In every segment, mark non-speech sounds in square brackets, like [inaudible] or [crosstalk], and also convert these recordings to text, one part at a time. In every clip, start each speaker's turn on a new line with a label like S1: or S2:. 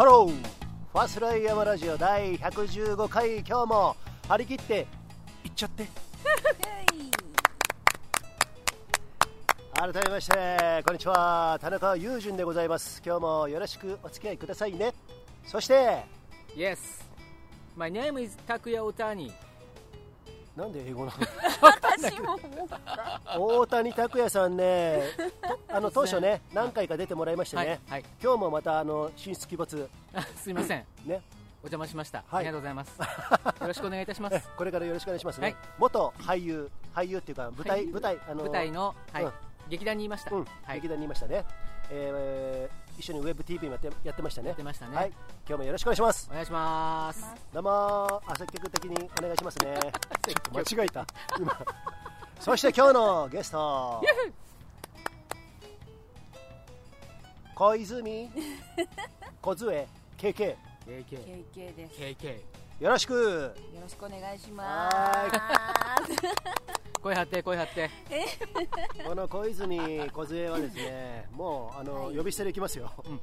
S1: ハロー。ファスライヤマラジオ第115回。今日も張り切っていっちゃって。[laughs] 改めましてこんにちは。田中裕順でございます。今日もよろしくお付き合いくださいね。そして
S2: Yes. My name is 拓也 Otani
S1: なんで英語なの？
S3: 私も
S1: 大谷拓也さんねとあの当初ね何回か出てもらいましてね、
S2: はい、はい、
S1: 今日もまたあの進出鬼没
S2: あすいません。
S1: ね。
S2: お邪魔しました、
S1: はい。
S2: ありがとうございます。[laughs] よろしくお願いいたします。
S1: えこれからよろしくお願いしますね、
S2: はい。
S1: 元俳優俳優っていうか舞台舞台あの
S2: 舞台の、はい。
S1: うん。
S2: 劇団にいました、
S1: うん、
S2: はい。
S1: 劇団にいましたね、えー一緒にウェブ TV もやってやってましたね。
S2: やってましたね、
S1: はい。今日もよろしくお願いします。
S2: お願いします。
S1: どうもあ積極的にお願いしますね。[laughs] 間違えた。今。そして今日のゲスト。小泉。小杖。KK
S2: KK
S3: KK です。
S2: KK
S1: よろしく。
S3: よろしくお願いします。
S2: 声張って声張って。[laughs]
S1: この小泉小杖はですねもうあの、
S3: はい。
S1: 呼び捨てでいきますよ、
S2: うん。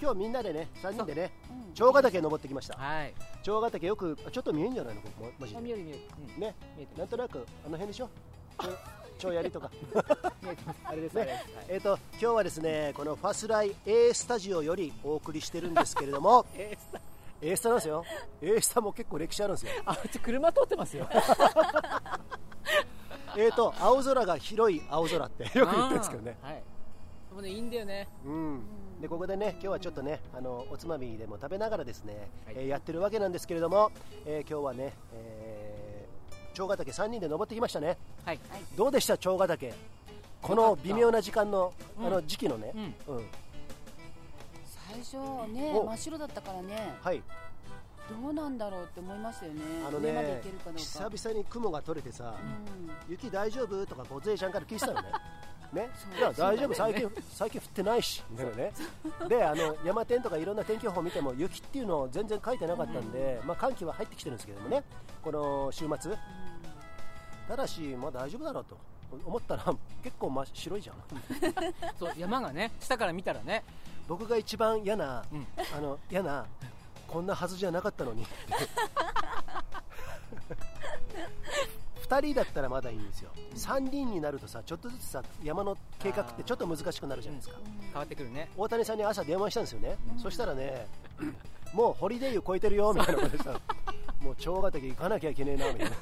S1: 今日みんなでね3人でね
S3: う。ん。
S1: 長ヶ岳登ってきました。
S2: はい。
S1: 長ヶ岳よくあちょっと見えんじゃないの？ここマジで。
S2: あ見える見える、うん、
S1: ね。なんとなくあの辺でしょ？超やりとか。[laughs] あれですね。えっ、と今日はですねこのファスライ A スタジオよりお送りしてるんですけれども。[laughs]
S2: えースタ
S1: A スタなんですよ。A スタも結構歴史あるんですよ。[laughs]
S2: あちょ車通ってますよ。[laughs]
S1: えっと青空が広い青空ってよく言ってるんですけどね。
S2: はい。でもねいいんだよね。
S1: うん。でここでね今日はちょっとねあのおつまみでも食べながらですね、
S2: はい。
S1: えーやってるわけなんですけれども、えー今日はね、えー、長ヶ岳3人で登ってきましたね。
S2: はい。
S1: どうでした長ヶ岳？この微妙な時間の
S2: うん。
S1: あの時期のね、
S2: うん。
S1: うん
S3: 最初ね
S1: お。
S3: 真っ白だったからね
S1: はい。
S3: どうなんだろうって思いましたよね。
S1: あのね。久々に雲が取れてさ、
S3: うん。
S1: 雪大丈夫とか小杖ちゃんから聞いてたのね。[laughs] ね。
S3: そう。
S1: いや大丈夫？最近最近降ってないしみたいなね。であの山天とかいろんな天気予報を見ても雪っていうのを全然書いてなかったんで、まあ、寒気は入ってきてるんですけどもね。この週末。ただし、まあ、大丈夫だろうと。思ったら結構真っ白いじゃん。[laughs]
S2: そう山がね下から見たらね
S1: 僕が一番嫌な、
S2: うん。
S1: あの嫌なこんなはずじゃなかったのに。2人だったらまだいいんですよ。3人になるとさちょっとずつさ山の計画ってちょっと難しくなるじゃないですか。
S2: 変わってくるね。
S1: 大谷さんに朝電話したんですよね、そしたらねもうホリデー湯超えてるよみたいなことでさもう長ヶ岳行かなきゃいけねえなみたいな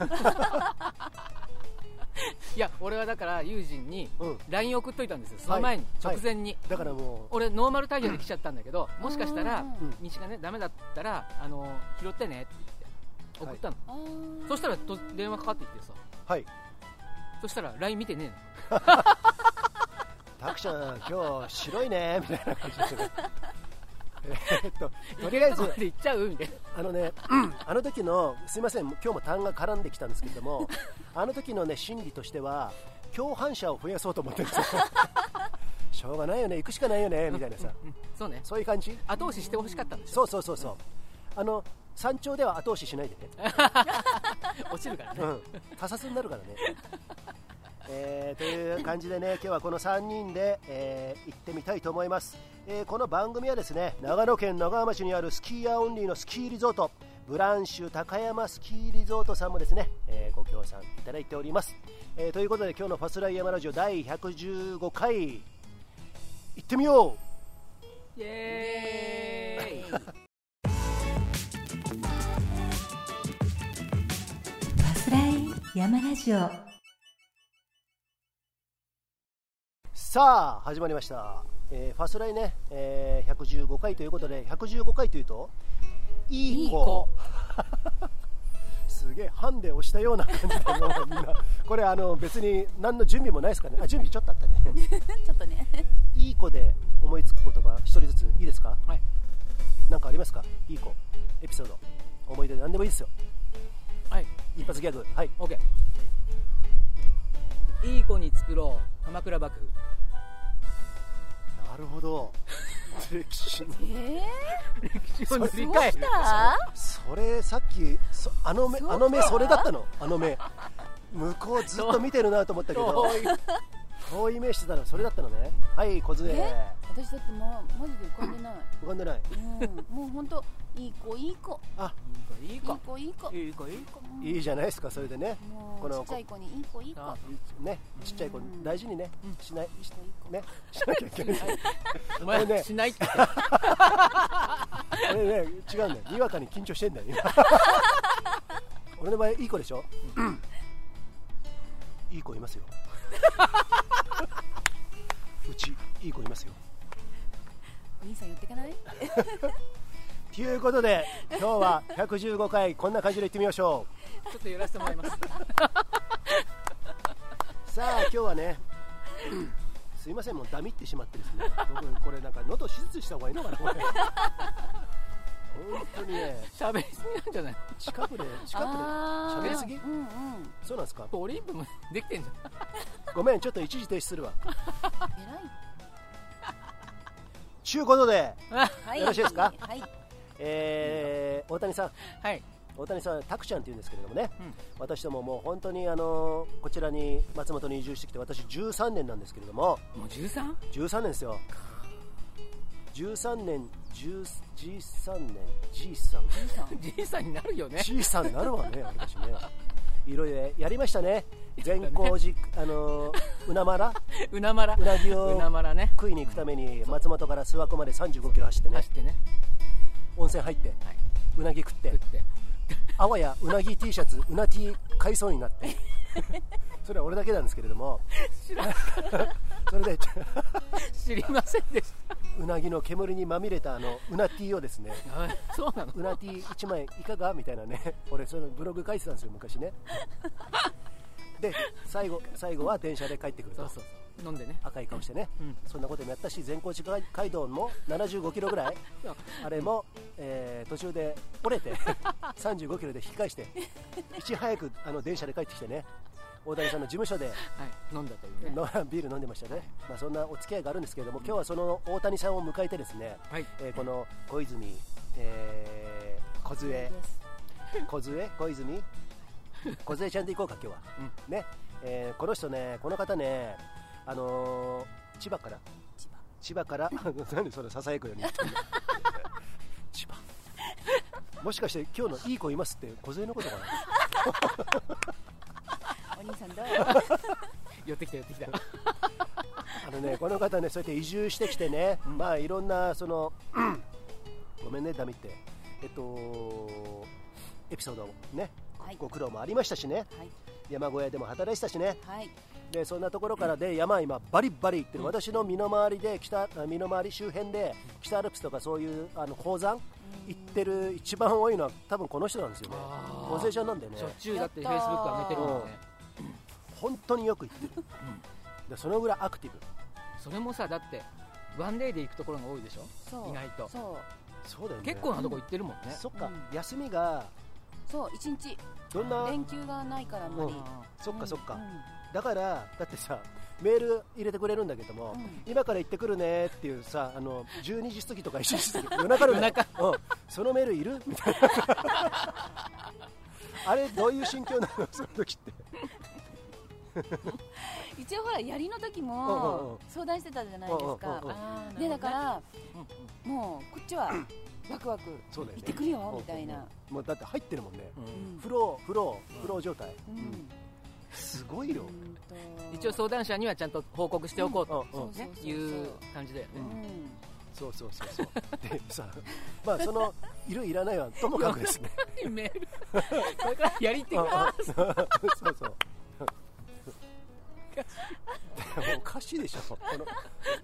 S1: [laughs] い
S2: や俺はだから友人に
S1: うん。
S2: LINE 送っといたんですよ。その前に、
S1: はい。
S2: 直前に、
S1: だからも
S2: 俺ノーマルタイヤで来ちゃったんだけどもしかしたら道がねダメだったらあの拾ってねって言って送ったの、
S3: あー。
S2: そしたらと電話かかってきてさ。
S1: うはい。
S2: そしたら LINE 見てね
S1: タク [laughs] ちゃん今日白いねみたいな感じでえーっととりあえず
S2: 行っちゃうみたいな
S1: あのね、あの時のすいません、今日も単が絡んできたんですけれども、[laughs] あの時のね心理としては共犯者を増やそうと思ってるんですよ。[laughs] しょうがないよね、行くしかないよねみたいなさ、
S2: うんそうね
S1: そういう感じ？
S2: 後押ししてほしかったんでしょ
S1: そうそうそうそう。あの山頂では後押ししないでね。[laughs]
S2: 落ちるからね、
S1: うん、他殺になるからね。えーという感じでね今日はこの3人で、えー行ってみたいと思います、えーこの番組はですね長野県長浜町にあるスキーヤーオンリーのスキーリゾートブランシュ高山スキーリゾートさんもですね、えーご協賛いただいております、えーということで今日のファスライヤマラジオ第115回行ってみよう。
S2: イエーイ。
S4: バスライ山ラジオ。
S1: さあ始まりました、えーファスライね、えー115回ということで115回というといい子。[laughs] すげえハンデ押したような感じでみんな。これあの別に何の準備もないですかね。あ準備ちょっとあったね。[laughs]
S3: ちょっとね。
S1: いい子で思いつく言葉一人ずついいですか？
S2: はい。
S1: 何かありますか？いい子。エピソード。思い出何でもいいですよ。
S2: はい。
S1: 一発ギャグ。はい。
S2: OK いい子に作ろう。鎌倉幕府
S1: なるほど。歴史の。
S3: え
S2: 歴史を塗り替える？
S1: それさっきそあの目あの目それだったの？あの目。向こうずっと見てるなと思ったけど遠い目してたらそれだったのね。はい小杖
S3: え？私だってまマジで浮かんでない。
S1: 浮かんでない。
S3: うん。もう本当いい子いい子。
S1: あ。
S3: いい
S2: いいか
S3: 子いい子。
S2: いいかいいか
S3: うん。
S1: いいじゃないですかそれでね。
S3: も
S1: この
S3: うちっちゃい子にいい子いい子。
S2: あ
S1: ねちっちゃい子
S3: うん。
S1: 大事にね
S2: うん。
S1: しない
S3: いい子いい子。
S1: ねしなきゃいけない。
S2: お
S1: これね。
S2: 前しないって。
S1: これね違うんだよ。にわかに緊張してんだよ今。[laughs] 俺の場合いい子でしょ？いい子いますよ [laughs] うちいい子いますよ。
S3: お兄さんやってかない？[laughs]
S1: ということで今日は115回こんな感じでいってみましょ
S2: ちょっとやらせてもらいます。
S1: う [laughs] さあ今日はねすいませんもうダミってしまってですね僕これなんか喉手術した方がいいのかなこれ本当にね。
S2: 喋りすぎなんじゃない？
S1: 近くで近くで。喋りすぎ？
S3: うんうん。
S1: そうなんですか？
S2: オリンプもできてんじ
S1: ごめんちょっと一時停止するわ。
S3: 偉い。
S1: ちゅうことで
S3: はい。
S1: よろしいですか？
S3: はい。
S1: えー大谷さん。
S2: ゃんはい。
S1: 大谷さんタクちゃんって言うんですけれどもね、
S2: うん。
S1: 私どももう本当にあのこちらに松本に移住してきて私13年なんですけれども。
S2: もう 13?
S1: 13年ですよ13年10 13年 G さん
S3: お兄さん
S2: じいさんになるよね。
S1: G さんになるわね私ね。いろいろやりましたね。善光寺あのうなまら
S2: うなまら
S1: うなぎ
S2: う
S1: を食いに行くために松本から諏訪湖まで35キロ走ってね。
S2: 走ってね。
S1: 温泉入って
S2: は
S1: うなぎ食って。
S2: 食って。
S1: あわやうなぎ T シャツうな T 買いそうになって [laughs] [laughs] それは俺だけなんですけれども。[laughs] それで [laughs]
S2: 知りませんでし
S1: うなぎの煙にまみれたあのうな T をですね。
S2: そうなの？
S1: うな T1 枚いかが？みたいなね。俺そのブログ書いてたんですよ昔ね。で最後最後は電車で帰ってくると。
S2: そうそうそう飲んでね。
S1: 赤い顔してね、
S2: うん。
S1: そんなこともやったし善光寺街道も75キロぐらい。[laughs] あれも、えー途中で折れて [laughs] 35キロで引き返していち早くあの電車で帰ってきてね大谷さんの事務所で
S2: はい。飲んだというね。
S1: のビール飲んでましたね、まあ、そんなお付き合いがあるんですけれども今日はその大谷さんを迎えてですね、
S2: はい。
S1: えーこの小泉、えー、小杖。小杖 [laughs] 小泉？小杖ちゃんで行こうか今日は、ね。えーこの人ねこの方ねあのー千葉から。
S3: 千葉。
S1: から [laughs] 何それささやくように [laughs] 千葉。もしかして今日のいい子いますって小杖のことかな？[laughs]
S3: お兄さんどう？
S2: 寄ってきた寄ってきた。
S1: あのねこの方ねそうやって移住してきてね、
S2: うん。
S1: まあいろんなそのごめんねダミって。えっとエピソードね
S3: はい。
S1: ご苦労もありましたしね。
S3: はい
S1: 山小屋でも働いてたしね。
S3: はい。
S1: でそんなところからで山今バリバリ行ってる、
S2: うん。
S1: 私の身の回りで北あ身の回り周辺で北アルプスとかそういうあの鉱山行ってる一番多いのは多分この人なんですよね。
S2: あー。
S1: 小勢ちゃんなんだよね。
S2: しょっちゅうだってフェイスブック上げてるもんね。
S1: 本当によく行ってる、でそのぐらいアクティブ。
S2: それもさだってワンデーで行くところが多いでしょ？
S3: そう。
S2: 意外と。
S3: そ
S1: そうだよね。
S2: 結構なとこ行ってるもんね。
S1: そっか、
S3: うん。
S1: 休みが
S3: うそう一日。
S1: どんな？
S3: 連休がないからあんまり。
S1: うん。そっかそっか、
S3: うん。
S1: だからだってさメール入れてくれるんだけども、
S3: うん。
S1: 今から行ってくるねっていうさあの12時過ぎとか1時過ぎ [laughs] 夜中の
S2: 夜中。
S1: うん、そのメールいる？みたいな。あれどういう心境なの？その時って。[laughs]
S3: 一応ほら槍の時も相談してたじゃないですか。でだから
S2: うん。
S3: もうこっちは [laughs] ワクワク
S1: そうだよね。
S3: 行ってくるよみたいな。
S1: もうだって入ってるもんね。
S2: うん。
S1: フローフローフロー状態、
S3: うん。
S1: うんすごいよ、
S2: 一応相談者にはちゃんと報告しておこうと、
S1: うんうん
S3: そうそうそうそう。
S2: いう感じだよね、
S3: うん。
S1: そうそうそうそう。でさまあそのいるいらないはともかくですね。
S2: メールこれからやりって
S1: うんうん
S2: か
S1: そうそうおかしいでしょこの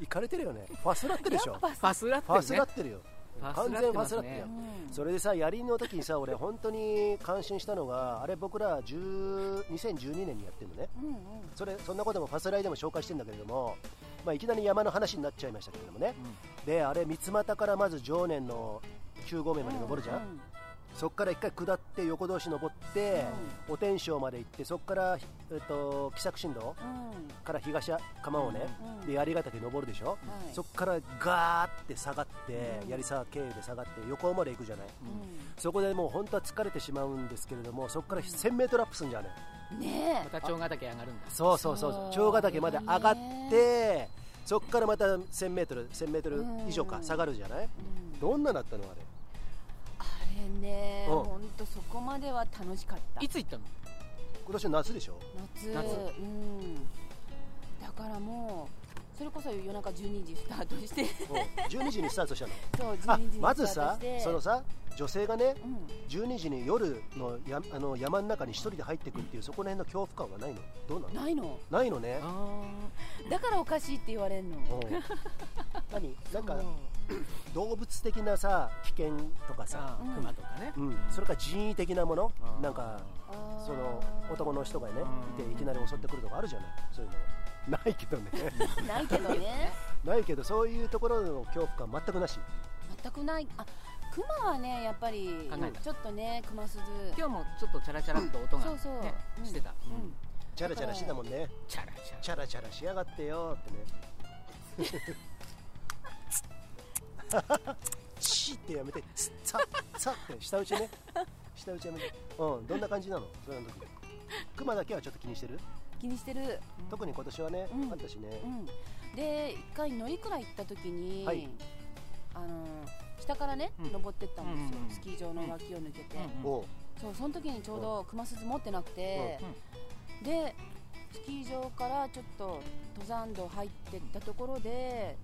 S1: 行かれてるよねファスラってるでしょ
S2: ファスラって
S1: ファ
S2: るね
S1: スラってるよ完全ファスラってるよ。
S3: うん。
S1: それでさやりの時にさ俺本当に感心したのがあれ僕ら10 2012年にやってるのね。
S3: うんうん。
S1: それそんなこともファスライでも紹介してるんだけれども、まあ、いきなり山の話になっちゃいましたけれどもね。であれ三俣からまず常念の9合目まで登るじゃん、
S3: うん
S1: そこから一回下って横通し登って、お天正まで行ってそこから、えっと、喜作新道
S3: うん。
S1: から東釜をね、
S3: うん
S1: で槍ヶ岳登るでしょ、
S3: はい。
S1: そこからガーって下がって、
S3: うん。
S1: 槍沢経由で下がって横尾まで行くじゃない、
S3: うん。
S1: そこでもう本当は疲れてしまうんですけれどもそこから 1000m アップするんじゃね。
S3: ね
S2: また長ヶ岳上がるんだ。
S1: そうそうそう。
S3: そう
S1: 長ヶ岳まで上がってそっからまた 1000m 1000m 以上か
S3: うん。
S1: 下がるじゃない？
S3: え、うん。
S1: どんなだったのあれ？
S3: あれね
S1: うん。
S3: 本当そこまでは楽しかった。
S2: いつ行ったの？
S1: 今年の夏でしょ？
S3: 夏。
S2: 夏。
S3: うん。だからもうそれこそ夜中12時スタートして。
S1: うん12時にスタートしたの？[laughs]
S3: そう
S1: あ
S3: 12時に
S1: まず
S3: スタート
S1: さ
S3: して。
S1: そのさ女性がね
S3: うん。
S1: 12時に夜のやあの山の中に一人で入ってくっていうそこら辺の恐怖感はないの？どうなの？
S3: ないの。
S1: ないのね。
S2: あ
S3: だからおかしいって言われんの。
S1: う。ん何？なんか [clears throat] 動物的なさ危険とかさ、
S3: うん。
S2: 熊とかね。
S1: うん、それから人為的なもの。なんかその男の人がね
S2: うん。
S1: いていきなり襲ってくるとかあるじゃない？そういうの。[laughs] ないけどね。
S3: ないけどね。[laughs]
S1: ないけどそういうところの恐怖感全くなし。
S3: 全くない。あクマはねやっぱりちょっとねクマスズ
S2: 今日もちょっとチャラチャラっと音が、ね
S3: そうそう。うん
S2: してた、
S3: う
S2: うん。
S3: ん
S1: チャラチャラしてたもんね。
S2: チャラチャラ。
S1: チャラチャラしやがってよってね [laughs] チーってやめてツッツァッツァッって下打ちね。下打ちやめて。うんどんな感じなの？それの時。クマだけはちょっと気にしてる？
S3: 気にしてる。
S1: 特に今年はね、
S3: うん。
S1: あったしね、
S3: うん。で一回乗鞍行った時に、
S1: はい。
S3: あの下からね、
S2: うん。
S3: 登ってったんですよ、
S2: うんうんうん。
S3: スキー場の脇を抜けて、そうその時にちょうど熊鈴持ってなくて、でスキー場からちょっと登山道入ってったところで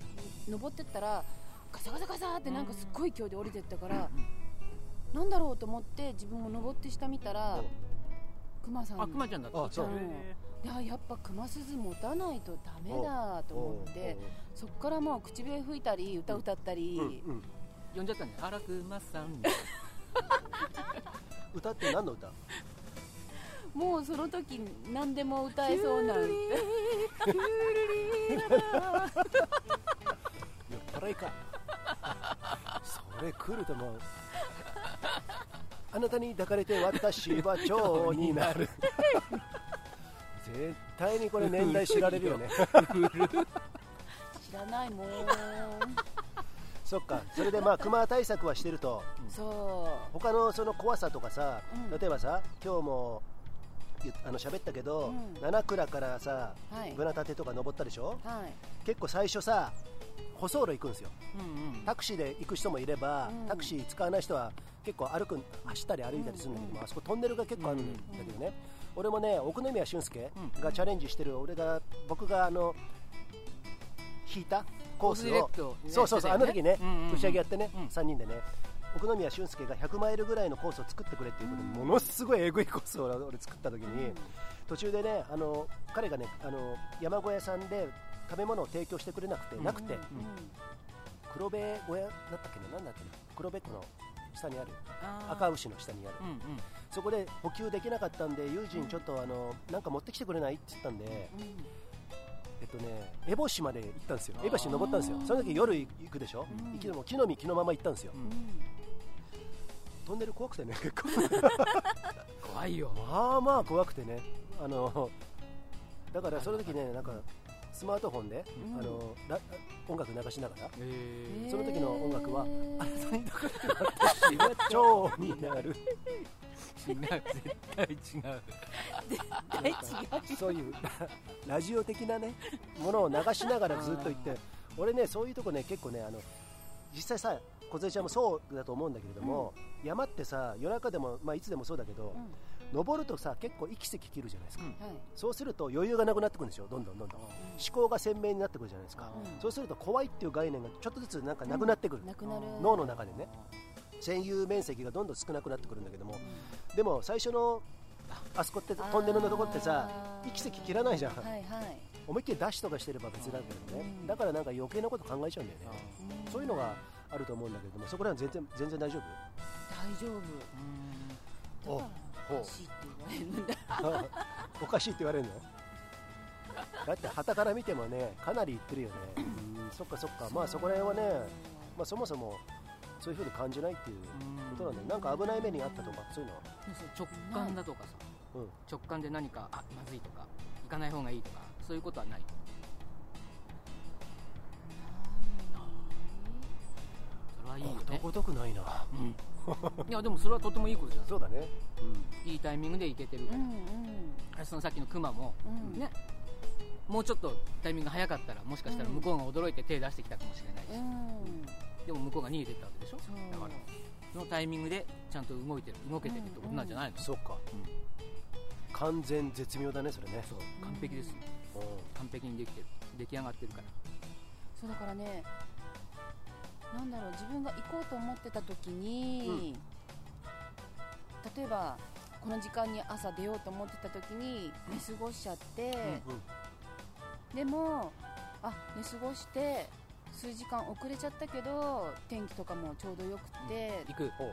S3: 登ってったらガサガサガサってなんかすっごい勢いで降りてったから、なんだろうと思って自分も登って下見たら、クマさん
S2: あくまちゃんだった。
S1: あそう。
S2: へ
S3: いややっぱ熊鈴持たないとダメだと思ってそっからもう口笛吹いたり歌歌ったり、
S1: おううんうん。
S2: ー呼んじゃったんだよ。あらくまさん。[laughs]
S1: 歌って何の歌？
S3: もうその時何でも歌えそうな
S1: 酔っ払いかそれ来るともうあなたに抱かれて私は蝶になる。絶対にこれ年代知られるよね。
S3: 知らないもん。
S1: そっか。それでまあ熊対策はしてると。
S3: そ
S1: 他のその怖さとかさ、
S3: うん。
S1: 例えばさ今日もゆあの喋ったけど、
S3: うん。
S1: 七倉からさ
S3: うはい。
S1: ブナタテとか登ったでしょ？
S3: はい。
S1: 結構最初さ舗装路行くんですよ。
S2: うんうん。
S1: タクシーで行く人もいれば、
S3: うん。
S1: タクシー使わない人は結構歩く走ったり歩いたりするんだけども、
S3: うん。
S1: あそこトンネルが結構あるんだけどね、俺もね奥宮俊介
S2: うん。
S1: がチャレンジしてる俺が僕があの引いたコースを、そうそうそう、あの時ね、打ち上げやってね、
S2: うん。
S1: 3人でね奥宮俊介が100マイルぐらいのコースを作ってくれっていうことで、ものすごいえぐいコースを俺作った時に、途中でねあの彼がねあの山小屋さんで食べ物を提供してくれなくて、
S2: うん。
S1: なくて、
S3: うん。
S1: 黒部小屋だったっけな、なんだっけな、黒部湖の下にある、赤牛の下にある、
S2: うんうん。
S1: そこで補給できなかったんで、友人、ちょっとあのなんか持ってきてくれない？って言ったんで、
S3: うん。
S1: えっとね、烏帽子まで行ったんですよ、烏帽子に登ったんですよ、その時夜行くでしょ、
S3: うん。
S1: 木の実、木のまま行ったんですよ、
S2: うん。
S1: トンネル怖くてね、[laughs] 結構、
S2: 怖いよ。
S1: まあまあ怖くてね、あのだからその時ね、なんかスマートフォンで、
S3: うん。
S1: あのラ音楽流しながら、その時の音楽はあなたに抱かれて私は蝶になる。
S2: 違う。絶対違う。
S3: 大違う
S1: そういうララジオ的なねものを流しながらずっと言って俺ねそういうとこね結構ねあの実際さ梢ちゃんもそうだと思うんだけれども、山ってさ夜中でも、まあ、いつでもそうだけど、
S3: うん
S1: 登るとさ結構息せき切るじゃないですか、
S2: うん。
S3: はい。
S1: そうすると余裕がなくなってくるんですよどんどんどんどん。思考が鮮明になってくるじゃないですか、
S3: うん。
S1: そうすると怖いっていう概念がちょっとずつなんかなくなってくる、
S3: なくなる。
S1: 脳の中でね。占有面積がどんどん少なくなってくるんだけども、でも最初のあそこってトンネルのところってさ息せき切らないじゃん、
S3: はいはい。
S1: 思いっきりダッシュとかしてれば別だけどね、
S3: うん。
S1: だからなんか余計なこと考えちゃうんだよね、
S3: うん。
S1: そういうのがあると思うんだけどもそこら辺全然全然大丈
S3: 大丈夫。だから
S1: ほう
S3: おかしいって言われるんだ
S1: 夫 [laughs] おかしいって言われるの。だって旗から見てもねかなり言ってるよね。うんそっかそっか。まあそこら辺はね、まあ、そもそもそういうふうに感じないっていうことなんだよ。なんか危ない目にあったとかそういうのは。
S2: 直感だとかさ。
S1: うん。
S2: 直感で何かあまずいとか行かない方がいいとかそういうことはないはいいよね
S1: ことくな。いな [laughs]
S2: いやでもそれはとてもいいことじゃない
S1: そうだね。
S2: いいタイミングで行けてるから、
S3: うん
S2: そのさっきのクマも、
S3: うん。うん
S2: ねもうちょっとタイミングが早かったらもしかしたら向こうが驚いて手出してきたかもしれないし、
S3: うん。
S2: でも向こうが逃げてったわけでしょ？だからそのタイミングでちゃんと動いてる動けてるってことなんじゃないの、
S1: そっか。完全絶妙だねそれね。
S2: そう完璧です完璧にできてる。出来上がってるから。
S3: そうだからねなんだろう自分が行こうと思ってた時に、例えばこの時間に朝出ようと思ってた時に寝過ごしちゃって、
S1: んうん
S3: でもあ寝過ごして数時間遅れちゃったけど天気とかもちょうどよくて、
S2: 行く
S1: お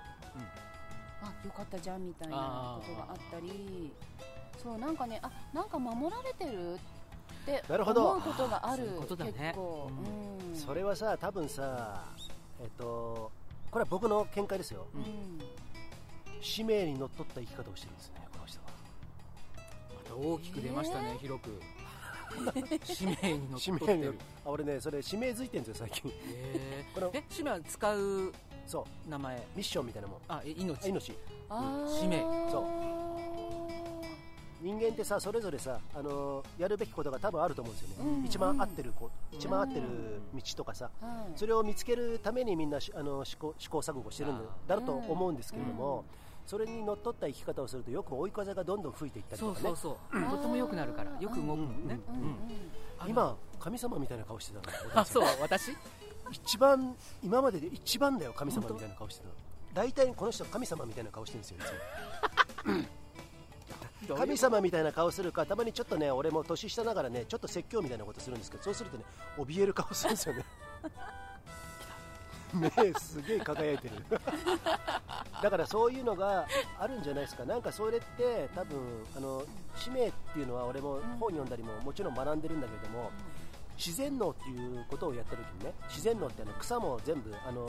S3: あよかったじゃんみたいなことがあったり。そうなんかねあなんか守られてるって
S1: なるほど。
S3: 思うことがある。
S2: あーそういうことだね。
S3: 結構、うん。
S1: それはさ多分さえっとこれは僕の見解ですよ。
S3: うん。
S1: 使命にのっとった生き方をしてるんですねこの人は。
S2: また大きく出ましたね、
S3: えー？
S2: 広く。[laughs] 使命にのっ
S1: 使
S2: とってる。
S1: 命に。のっあ俺ねそれ使命づいてるんですよ最近。
S2: へ
S1: この
S2: ーえ使命は使う
S1: そ
S2: 名前。
S1: うミッションみたいなもん。
S2: あえ命。
S1: あ命。
S3: あー。
S2: 使命。
S1: そ人間ってさそれぞれさ、あのーやるべきことが多分あると思うんですよね、
S3: うん。
S1: 一番合ってるこ一番合ってる道とかさ、
S3: はい。
S1: それを見つけるためにみんなしあの試行試行錯誤してるんだだろうと思うんですけれども、それにのっとった生き方をするとよく追い風がどんどん吹いていったりとかね。
S2: そうそうそう。とても良くなるからよく動くもん。ね、
S1: 今神様みたいな顔してたの
S2: あそう私？
S1: 一番今までで一番だよ神様みたいな顔してたの。大体この人神様みたいな顔してるんですよいつも [laughs] 神様みたいな顔するかたまにちょっとね俺も年下ながらねちょっと説教みたいなことするんですけどそうするとね怯える顔するんですよね。[laughs] 目すげえ輝いてる。だからそういうのがあるんじゃないですか。なんかそれって多分あの使命っていうのは俺も本読んだりももちろん学んでるんだけれども自然農っていうことをやった時にね自然農ってあの草も全部あの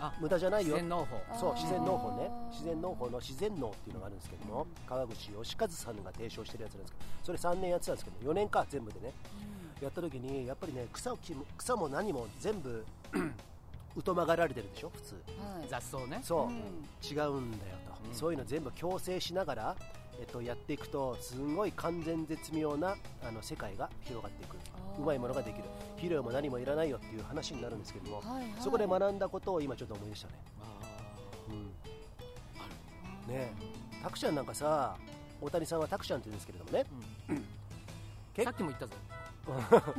S2: あ
S1: 無駄じゃないよ。
S2: 自然農法。
S1: そう自然農法ね。自然農法の自然農っていうのがあるんですけども川口義和さんが提唱してるやつなんですけどそれ3年やってたんですけど4年か全部でね。やった時にやっぱりね草を切る草も何も全部 [clears throat] 疎まがられてるでしょ普通。
S3: はい。
S2: 雑草ね。
S1: そう、
S3: うん。
S1: 違うんだよと、
S2: うん。
S1: そういうの全部強制しながら、えっと、やっていくとすごい完全絶妙なあの世界が広がっていく。うまいものができる。肥料も何もいらないよっていう話になるんですけども、
S3: はいはい。
S1: そこで学んだことを今ちょっと思い出したね、
S2: あ
S1: うん、ねえタクちゃんなんかさ大谷さんはタクちゃんって言うんですけれどもね、
S2: ーうん。
S1: け
S2: さっきも言ったぞ [laughs]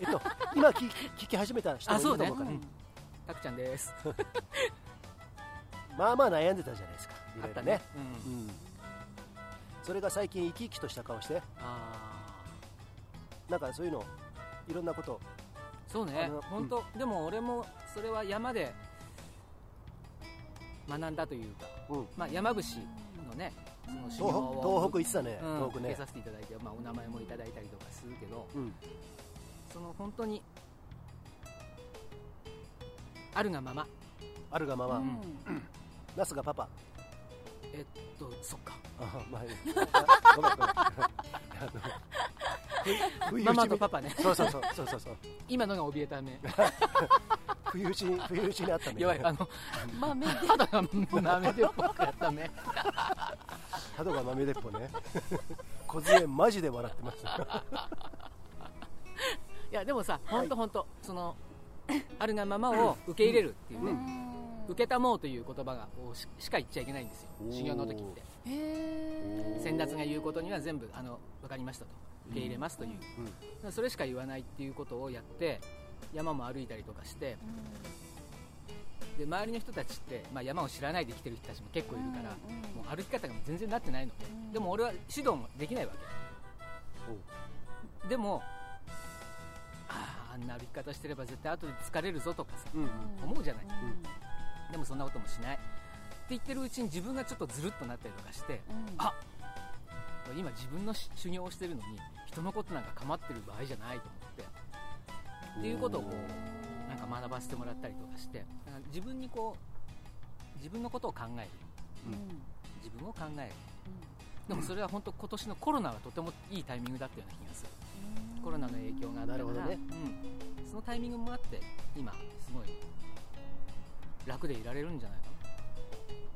S1: えっと、今聞き聞き始めた人もいると思うから、
S2: あそうね。たくちゃんです。[laughs]
S1: まあまあ悩んでたじゃないですか。ね。
S2: あったね、うん。
S1: うん、それが最近生き生きとした顔して。
S2: あ
S1: なんかそういうのいろんなこと。
S2: ーそうね。本当、でも俺もそれは山で学んだというか、
S1: うん。
S2: まあ、山伏のねその修
S1: 東
S2: 行
S1: 東北行ってたね、
S2: うん
S1: 東北ね。
S2: 受けさせていただいて、まあ、お名前もいただいたりとかするけど
S1: うん。
S2: その本当にあるがまま。
S1: あるがまま、
S3: うん。
S1: ナスがパパ
S2: えっとそっか。
S1: あまあい [laughs] ごめん
S2: ママとパパね。
S1: そうそうそうそうそうそう。
S2: 今のが怯えた目
S1: 不意打ちに不意打ちにあったね。
S2: 弱い。あの
S3: 豆で
S2: 肌が豆でっぽくやった [laughs] 目
S1: 角が豆鉄砲ね。[laughs] 小杖マジで笑ってました
S2: いやでもさ本当本当そのあるがままを受け入れるっていうね、受けたもうという言葉がをししか言っちゃいけないんですよ。修行の時って。先達が言うことには全部あの分かりましたと。受け入れますという、それしか言わないっていうことをやって山も歩いたりとかしてで周りの人たちって、まあ、山を知らないで来てる人たちも結構いるから、
S3: うんうん
S2: もう歩き方が全然なってないので、
S3: ん。
S2: でも俺は指導もできないわけ。でもあああんな歩き方してれば絶対後で疲れるぞとかさ
S1: うんうん。
S2: 思うじゃない、
S3: う
S2: でもそんなこともしない。って言ってるうちに自分がちょっとずるっとなったりとかして
S3: ん。
S2: あ今自分のし修行をしてるのに人のことなんか構ってる場合じゃないと思ってっていうことをこうなんか学ばせてもらったりとかして自分にこう自分のことを考える。
S3: うん。
S2: 自分を考える。でもそれは本当今年のコロナがとてもいいタイミングだったような気がする。コロナの影響があったから。
S1: ね。
S2: うん、そのタイミングもあって今すごい楽でいられるんじゃないか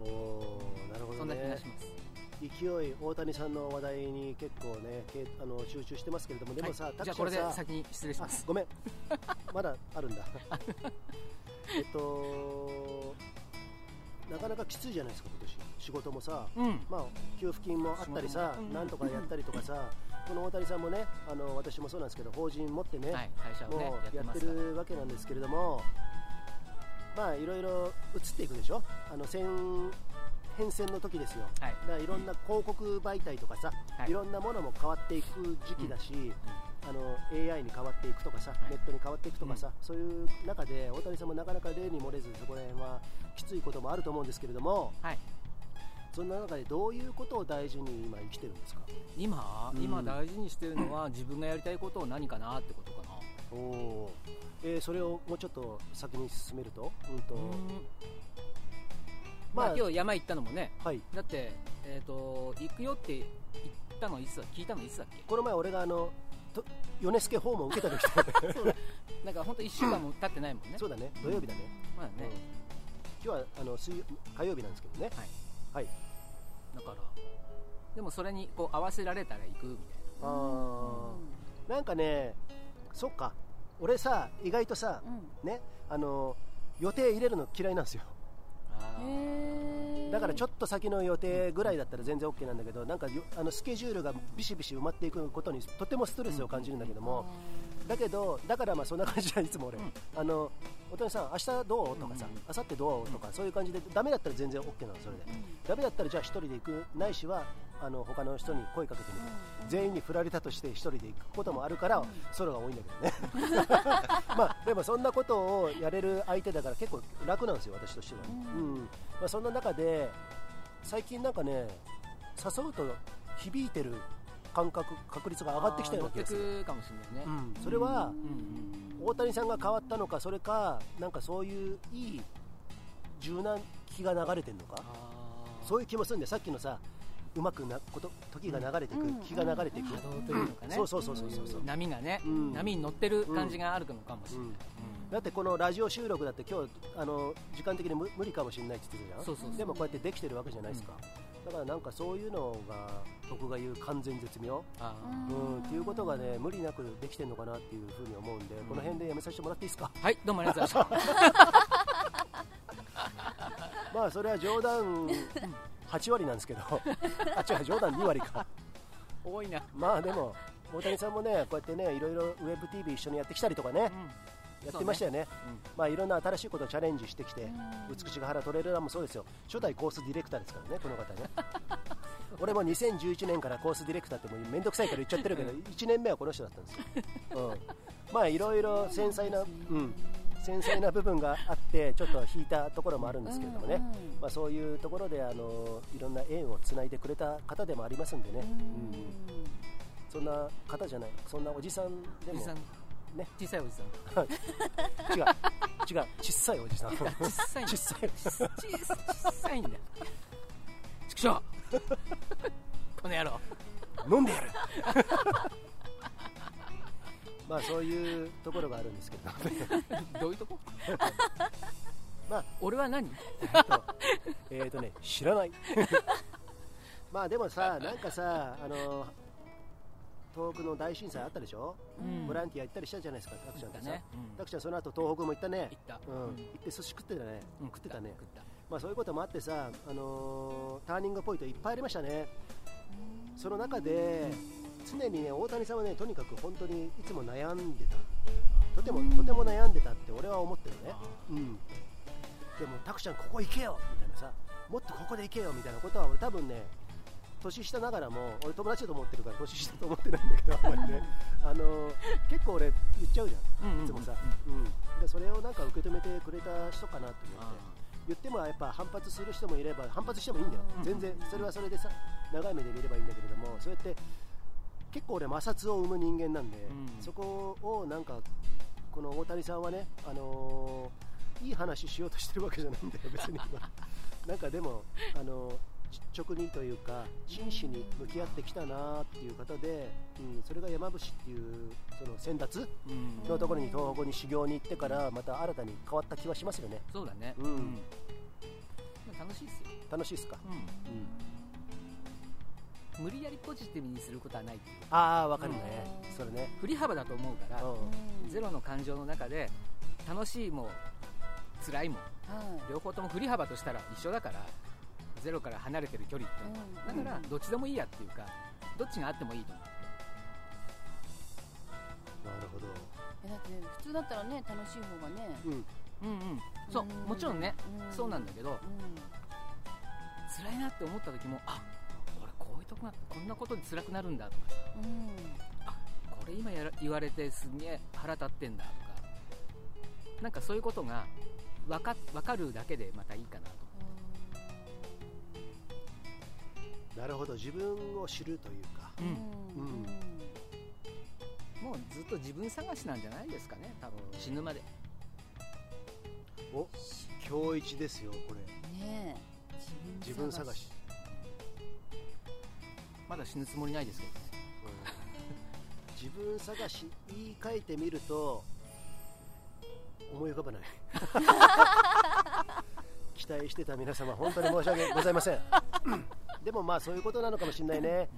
S1: おーなるほ
S2: な、
S1: どね。
S2: そんな気がします。
S1: 勢い大谷さんの話題に結構ねけあの集中してますけれどもでもさ、
S2: はい。じゃあこれで先に失礼します。
S1: あごめん。[laughs] まだあるんだ。[laughs] えっとなかなかきついじゃないですか今年。仕事もさ
S2: うん。
S1: まあ給付金もあったりさ
S2: うん。
S1: なんとかやったりとかさこの大谷さんもねあの私もそうなんですけど法人持ってね、
S2: はい。会社を
S1: も
S2: ね
S1: うやってるわけなんですけれどもまあいろいろ移っていくでしょ？あの戦変遷の時ですよ。
S2: はい。
S1: だからいろんな広告媒体とかさ、
S2: はい。
S1: い、ろんなものも変わっていく時期だし、あの AI に変わっていくとかさ、
S2: い。
S1: ネットに変わっていくとかさ、そういう中で大谷さんもなかなか例に漏れずそこら辺はきついこともあると思うんですけれども
S2: はい。
S1: そんな中でどういうことを大事に今生きてるんですか？
S2: 今、
S1: うん。
S2: 今大事にしてるのは自分がやりたいことを何かなってことかな
S1: おえーそれをもうちょっと先に進めると,、うんと。
S2: まあ、
S1: まあ
S2: 今日山行ったのもね。
S1: はい、
S2: だって、えー、と行くよって言ったのいつだ聞いたのいつだっけ？
S1: この前俺があのと米助訪問を受けた時。[laughs] だ。
S2: なんか本当1週間も経ってないもんね。
S1: そうだね。土曜日だね、
S2: まあね、
S1: 今日はあの水曜火曜日なんですけどね。
S2: はい。
S1: はい。
S2: だからでもそれにこう合わせられたら行くみたい
S1: あー。なんかねそっか。俺さ意外とさ
S3: うん。
S1: ねあの予定入れるの嫌いなんですよ。だからちょっと先の予定ぐらいだったら全然 OK なんだけどなんかよあのスケジュールがビシビシ埋まっていくことにとてもストレスを感じるんだけども、だけどだからまあそんな感じはいつも俺、
S2: うん。
S1: あの大谷さん明日どう？とかさ明後日どう？とかそういう感じでダメだったら全然 OK なのそれで。
S3: うん。
S1: ダメだったらじゃあ一人で行くないしはあの他の人に声かけてみる
S3: うん
S1: 全員に振られたとして一人で行くこともあるから、
S3: うん。
S1: ソロが多いんだけどね。[laughs] まあでもそんなことをやれる相手だから結構楽なんですよ私としては、
S3: う
S1: うん。んまあ、そんな中で最近なんかね誘うと響いてる感覚確率が上がってきたような気がする、
S2: かもしれないね、
S1: うん、それは
S3: うん
S2: うん
S1: 大谷さんが変わったのかそれかなんかそういういい柔軟気が流れてるのかそういう気もするんでさっきのさうまくなこと時が流れていく、
S3: うん。
S1: 気が流れていく、
S2: 波動というのかね、
S1: そうそうそうそうそう。
S2: 波がね、
S1: うん。
S2: 波に乗ってる感じがあるのかもしれない、
S1: うん。だってこのラジオ収録だって今日あの時間的に無無理かもしれないって言ってたじゃん。
S2: そうそうそう。
S1: でもこうやってできてるわけじゃないですか、だからなんかそういうのが僕が言う完全絶妙。
S2: あ
S3: う
S1: うん。っていうことがね無理なくできてるのかなっていうふうに思うんで、この辺でやめさせてもらっていいですか？
S2: ーはいどうもありがとうございました。[laughs]
S1: まあそれは冗談 [laughs] 8割なんですけど。[laughs] あ違う冗談2割か。
S2: 多いな、
S1: まあでも大谷さんもねこうやってねいろいろウェブ TV 一緒にやってきたりとかね、やってましたよね。まあいろんな新しいことをチャレンジしてきて、美しが原トレーラーもそうですよ。初代コースディレクターですからねこの方ね。[laughs] 俺も2011年からコースディレクターってもう面倒くさいから言っちゃってるけど1年目はこの人だったんですよ、うん、まあいろいろ繊細な、うん、繊細な部分があってちょっと引いたところもあるんですけれどもね、まあ、そういうところであのいろんな縁をつないでくれた方でもありますんでね、うんそんな方じゃない。そんなおじさんでも
S2: おじさん。
S1: ね。
S2: 小さいおじさん。
S1: 違う。違う。小さいおじさん。
S2: 小さい
S1: 小さい。
S2: 小さ小さいんだ。畜生 [laughs] この野郎。
S1: 飲んでやるまあそういうところがあるんですけど。[laughs]
S2: どういうとこ？[laughs]
S1: まあ
S2: 俺は何？
S1: えっとえーとね知らない。[laughs] まあでもさなんかさあの東北の大震災あったでしょ、
S2: うん。
S1: ボランティア行ったりしたじゃないですかタクちゃんってさ、
S2: ね、うん。
S1: ちゃんその後東北も行ったね。
S2: 行った。
S1: うん。
S2: うん。
S1: 行って寿司食ってたね、
S2: うん
S1: 食ってたね。まあそういうこともあってさ、あのーターニングポイントいっぱいありましたね。その中で常にね大谷さんはねとにかく本当にいつも悩んでた。とてもとても悩んでたって俺は思ってるね。
S2: あ
S1: うん。でもタクちゃんここ行けよみたいなさもっとここで行けよみたいなことは俺多分ね年下ながらも俺友達だと思ってるから年下と思ってないんだけどあんまりね。[laughs] あのー結構俺言っちゃうじゃん。いつもさ、
S2: うん
S1: うん、でそれをなんか受け止めてくれた人かなって思って。
S2: あ
S1: 言ってもやっぱ反発する人もいれば反発してもいいんだよ、
S2: うん。
S1: 全然それはそれでさ長い目で見ればいいんだけれどもそうやって結構俺摩擦を生む人間なんで、
S2: うん。
S1: そこをなんかこの大谷さんはね、あのーいい話しようとしてるわけじゃないんだよ [laughs] 別に。なんかでも、あのー直にというか真摯に向き合ってきたなっていう方で、うん、それが山伏っていうその先達
S2: うん。
S1: のところに東北に修行に行ってからまた新たに変わった気はしますよね。
S2: そうだね。
S1: うん。
S2: 楽しいですよ、
S1: 楽しいですか、
S2: うん。
S1: うん、
S2: 無理やりポジティブにすることはないっていう。
S1: ああわかるね。
S3: うん。
S1: それね。
S2: 振り幅だと思うから、
S1: うん。
S3: うん
S2: ゼロの感情の中で楽しいも辛いも
S3: はい
S2: 両方とも振り幅としたら一緒だからゼロから離れてる距離って
S3: うん。
S2: だからどっちでもいいやっていうかどっちがあってもいいと思う。
S1: なるほど。
S3: えだって普通だったらね楽しい方がね。
S1: うん。
S2: うんうん。そう
S3: うん。
S2: もちろんね
S3: うん。
S2: そうなんだけど
S3: う
S2: 辛いなって思った時もあ俺こういうとこがこんなことで辛くなるんだとか
S3: うん。
S2: これ今やら言われてすげえ腹立ってんだとか。なんかそういうことが分か分かるだけでまたいいかなと。
S1: なるほど。自分を知るというか。
S2: うん。
S3: うん。
S2: もうずっと自分探しなんじゃないですかね多分。死ぬまで。
S1: お今日一ですよこれ。
S3: ねえ。
S1: 自分探し、
S2: まだ死ぬつもりないですけどね。
S1: うん。自分探し言い換えてみると思い浮かばない。[laughs] 期待してた皆様本当に申し訳ございません。でもまあそういうことなのかもしれないね。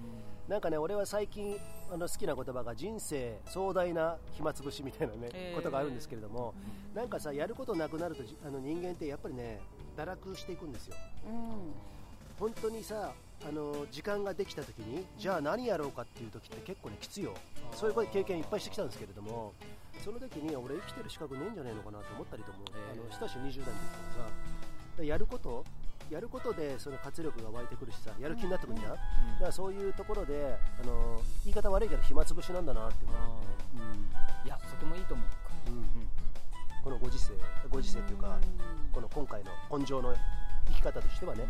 S1: なんかね俺は最近あの好きな言葉が人生壮大な暇つぶしみたいなね、
S2: えー
S1: ことがあるんですけれどもなんかさやることなくなるとじあの人間ってやっぱりね堕落していくんですよ。
S3: うん。
S1: 本当にさあの時間ができた時にじゃあ何やろうかっていう時って結構ねきついよ。そういう経験いっぱいしてきたんですけれどもその時に俺生きてる資格ねえんじゃないのかなと思ったりとも、
S2: えー。
S1: あのしたし20代の時からさやることやることでその活力が湧いてくるしさやる気になってくるじゃん、だからそういうところであの言い方悪いけど暇つぶしなんだなって思う、
S2: いやとてもいいと思う。
S1: うん。うんこのご時世ご時世っていうかこの今回の根性の生き方としてはね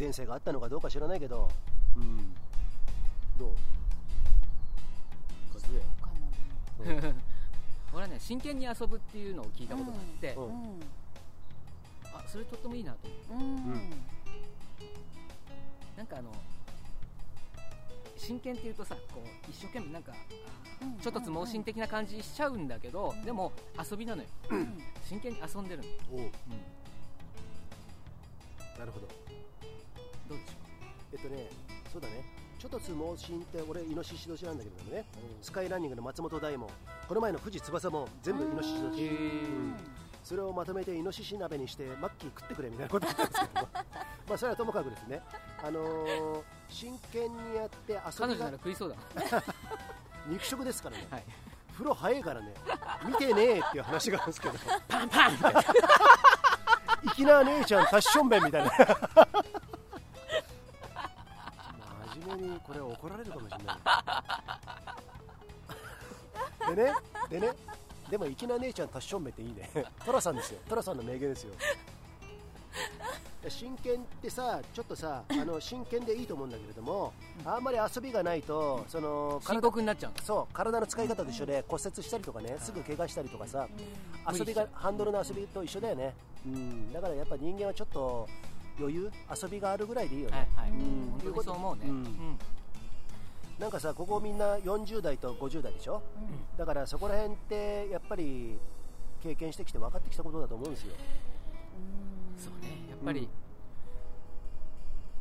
S1: 前世があったのかどうか知らないけど、うん、どう？和江
S2: 俺はね真剣に遊ぶっていうのを聞いたことがあって、
S1: うん。
S3: うん。
S2: あそれとってもいいなと。思う
S3: うん。
S1: うん。
S2: なんかあの真剣っていうとさこう一生懸命なんかあ
S3: うん。
S2: ちょっとつ盲信的な感じしちゃうんだけど、でも遊びなのよ。
S3: うん。
S2: 真剣に遊んでるの、
S1: う
S2: ん、
S1: なるほど
S2: どうでしょ
S1: えっとねそうだね。ちょっとつ盲信って俺イノシシ年なんだけれどもねスカイランニングの松本大もこの前の富士翼も全部イノシシ年、うん。それをまとめてイノシシ鍋にしてマッキー食ってくれみたいなこと言ったんですけど。も [laughs] まあそれはともかくですね。あのー真剣にやって遊びが
S2: 彼女なら食いそうだ。な [laughs]
S1: 肉食ですからね、
S2: はい。
S1: 風呂早いからね。見てねえっていう話があるんですけど。
S2: パンパンって。[laughs]
S1: 粋な姉ちゃんタッション弁みたいなこれ怒られるかもしれない。[laughs] でねでねでも粋な姉ちゃんタッション弁っていいね。[laughs] トラさんですよ。トラさんの名言ですよ。真剣ってさちょっとさあの真剣でいいと思うんだけれどもあんまり遊びがないとその
S2: 深刻になっちゃう。
S1: そう体の使い方と一緒で骨折したりとかねすぐ怪我したりとかさ
S2: うん。
S1: 遊びがハンドルの遊びと一緒だよね、うん、だからやっぱ人間はちょっと余裕遊びがあるぐらいでいいよね、
S2: はいはい、
S1: うん。
S2: 本当にそう思うね、
S1: うん
S2: うん
S1: なんかさここみんな40代と50代でしょ？だからそこら辺ってやっぱり経験してきて分かってきたことだと思うんですよ。
S2: そうね。やっぱり、
S1: うん。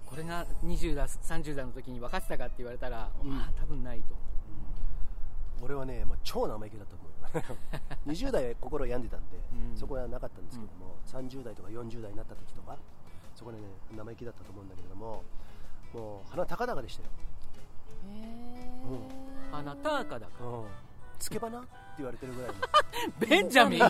S2: これが20代30代の時に分かってたかって言われたら、
S1: うん。
S2: まあ多分ないと思
S1: 俺はね、まあ、超生意気だと思う。[laughs] 20代心病んでたんで、
S2: うん。
S1: そこはなかったんですけども、30代とか40代になった時とかそこでね生意気だったと思うんだけれどももう鼻高々でしたよ
S2: うあなたかだか
S1: うん。つけ花って言われてるぐらいの。[laughs]
S2: ベンジャミン。[laughs]
S1: 知っ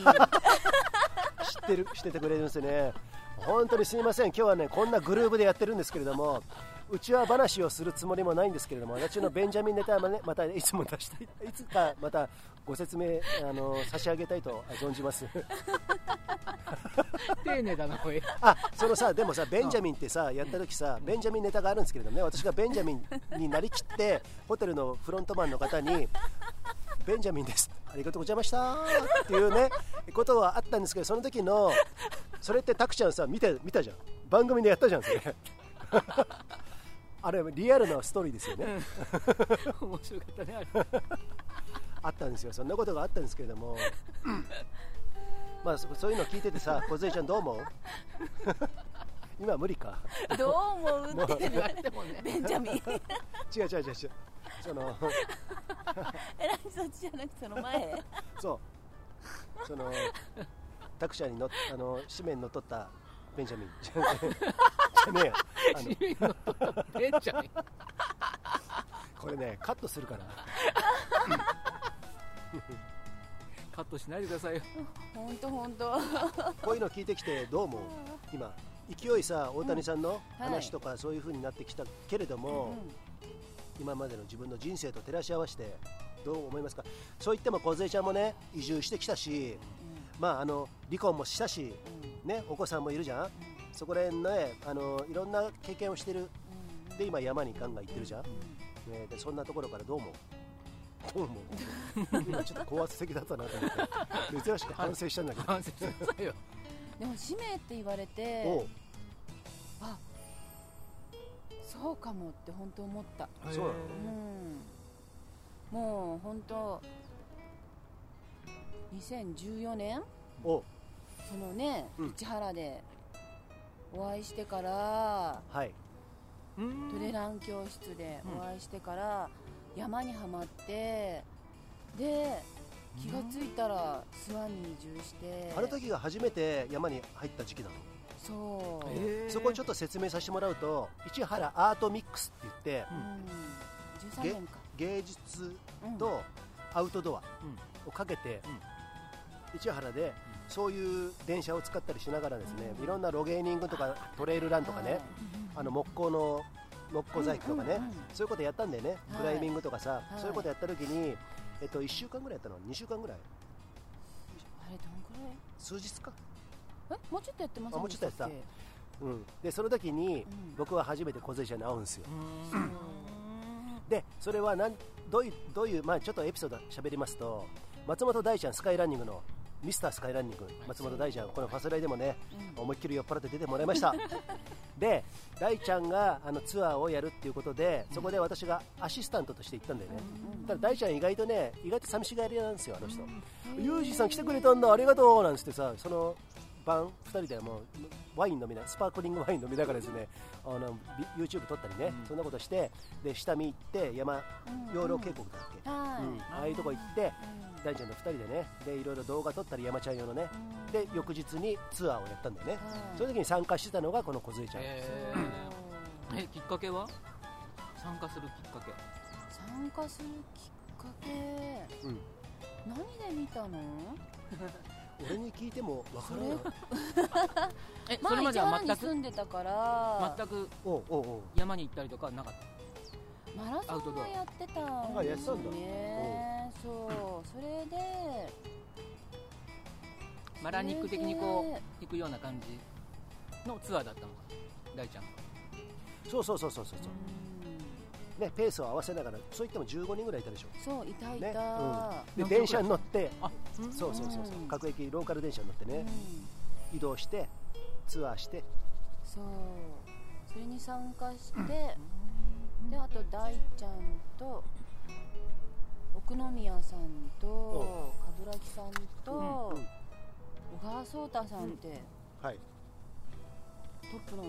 S1: てる知っててくれるんですよね。本当にすみません。今日はねこんなグループでやってるんですけれどもうちは話をするつもりもないんですけれども私のベンジャミンネタはねまたいつも出したいいつかまたご説明あの差し上げたいと存じます [laughs]
S2: 丁寧だなこれ
S1: あそのさでもさベンジャミンってさやった時さベンジャミンネタがあるんですけれどもね私がベンジャミンになりきってホテルのフロントマンの方にベンジャミンです。ありがとうございましたっていうねことはあったんですけどその時のそれってタクちゃんさ見て見たじゃん。番組でやったじゃんそれ。あれリアルなストーリーですよね、
S2: 面白かったねあれ。[laughs]
S1: あったんですよ。そんなことがあったんですけれどもまあそそういうの聞いててさ [laughs] 梢ちゃんどう思う？[laughs] 今は無理か？
S3: どう思うって
S2: 言われてもね。[laughs]
S3: ベンジャミン。
S1: 違う違う違う違う。その
S3: えらいそっちじゃなくてその前？
S1: そう。そのタクシーに乗っあの紙面に乗っ取ったベンジャミン。じゃねえや。あの
S2: シリのベンちゃん
S1: これねカットするから
S2: カットしないでくださいよ。
S3: 本当本当。
S1: こういうの聞いてきてどう思う？今勢いさ大谷さんの
S3: はい。
S1: 話とかそういう風になってきたけれども、今までの自分の人生と照らし合わせてどう思いますか？そう言っても梢ちゃんもね移住してきたし、まあ、あの離婚もしたし、ね、お子さんもいるじゃん？そこら辺の,、ね、あのいろんな経験をしてる。で今山にガンガン行ってるじゃん、ね、でそんなところからどう思う？どう思う今ちょっと高圧的だったなと思って。珍しく反省したんだけど。
S2: 反省しよ。
S3: でも使命って言われ
S1: お
S3: て
S1: う。
S3: あそうかもって本当思った。
S1: そうなの？
S3: うん。もう本当2014年？そのね、
S1: うん。
S3: 市原でお会いしてから
S1: はい。
S2: うん。
S3: トレラン教室でお会いしてから、山にはまってで気がついたら諏訪に移住して。
S1: あの時が初めて山に入った時期なの。
S3: そう、
S2: えー。
S1: そこをちょっと説明させてもらうと市原アートミックスって言って
S3: うん、13年か。
S1: 芸術
S3: うん。
S1: とアウトドアをかけて、市原でそういう電車を使ったりしながらですね、いろんなロゲーニングとかトレイルランとかね、
S3: はい
S1: あの木工の木工細工とかね、
S3: うんうんうん。
S1: そういうことやったんだよね、
S3: はい。
S1: クライミングとかさ、
S3: い。
S1: そういうことやった時に、えっと、1週間ぐらいやったの？2週間ぐらい。
S3: あれどんくらい？
S1: 数日か、
S3: え？もうちょっとやってません
S1: あもうちょっとやってた。うん、でその時に
S3: ん。
S1: 僕は初めて梢ちゃんに会うんですよ。
S2: うん。
S1: でそれはなんどういうどういう、まあ、ちょっとエピソード喋りますと松本大ちゃんスカイランニングのミスタースカイランニング松本大ちゃんこのファスライでもね、思いっきり酔っ払って出てもらいました。[laughs] で大ちゃんがあのツアーをやるっていうことでそこで私がアシスタントとして行ったんだよね、ただ大ちゃん意外とね意外と寂しがり屋なんですよあの人、ユージさん来てくれたんだありがとうなんつってさその晩2人でもうワイン飲みなスパークリングワイン飲みながらですねあのビ YouTube 撮ったりね、そんなことしてで下見行って山養老渓谷だっけ、
S3: はい、
S1: うん。ああいうとこ行って大ちゃんと2人でねでいろいろ動画撮ったり山ちゃん用のねで翌日にツアーをやったんだよね、
S3: はい
S1: その時に参加してたのがこの梢ちゃん、
S2: えー。えきっかけは？参加するきっかけ。
S3: 参加するきっかけ？
S1: うん、
S3: 何で見たの？
S1: 俺に聞いてもわからな。い [laughs]
S2: え
S3: まあ
S2: それまでは全く？
S3: 住んでたから。
S2: 全く？
S1: おうおうおう。
S2: 山に行ったりとかはなかった？
S3: マラソンはやってたん
S1: あや
S3: です
S1: ってたんだ。
S3: ねそう
S2: マラニック的にこう行くような感じのツアーだったのか大ちゃん。が
S1: そうそうそうそうそうそう。
S3: う
S1: ねペースを合わせながらそう言っても15人ぐらいいたでしょ。
S3: んそういたいた、
S1: ねうん、で
S2: 何
S1: 電車に乗って
S2: あ
S1: そうそうそうそう
S3: う。ん
S1: 各駅ローカル電車に乗ってね
S3: うん。
S1: 移動してツアーして。
S3: そう。それに参加して、であと大ちゃんと奥宮さんと冠城さんと、
S1: うん。うん
S3: 小川壮太さんって、
S1: はい。
S3: トップの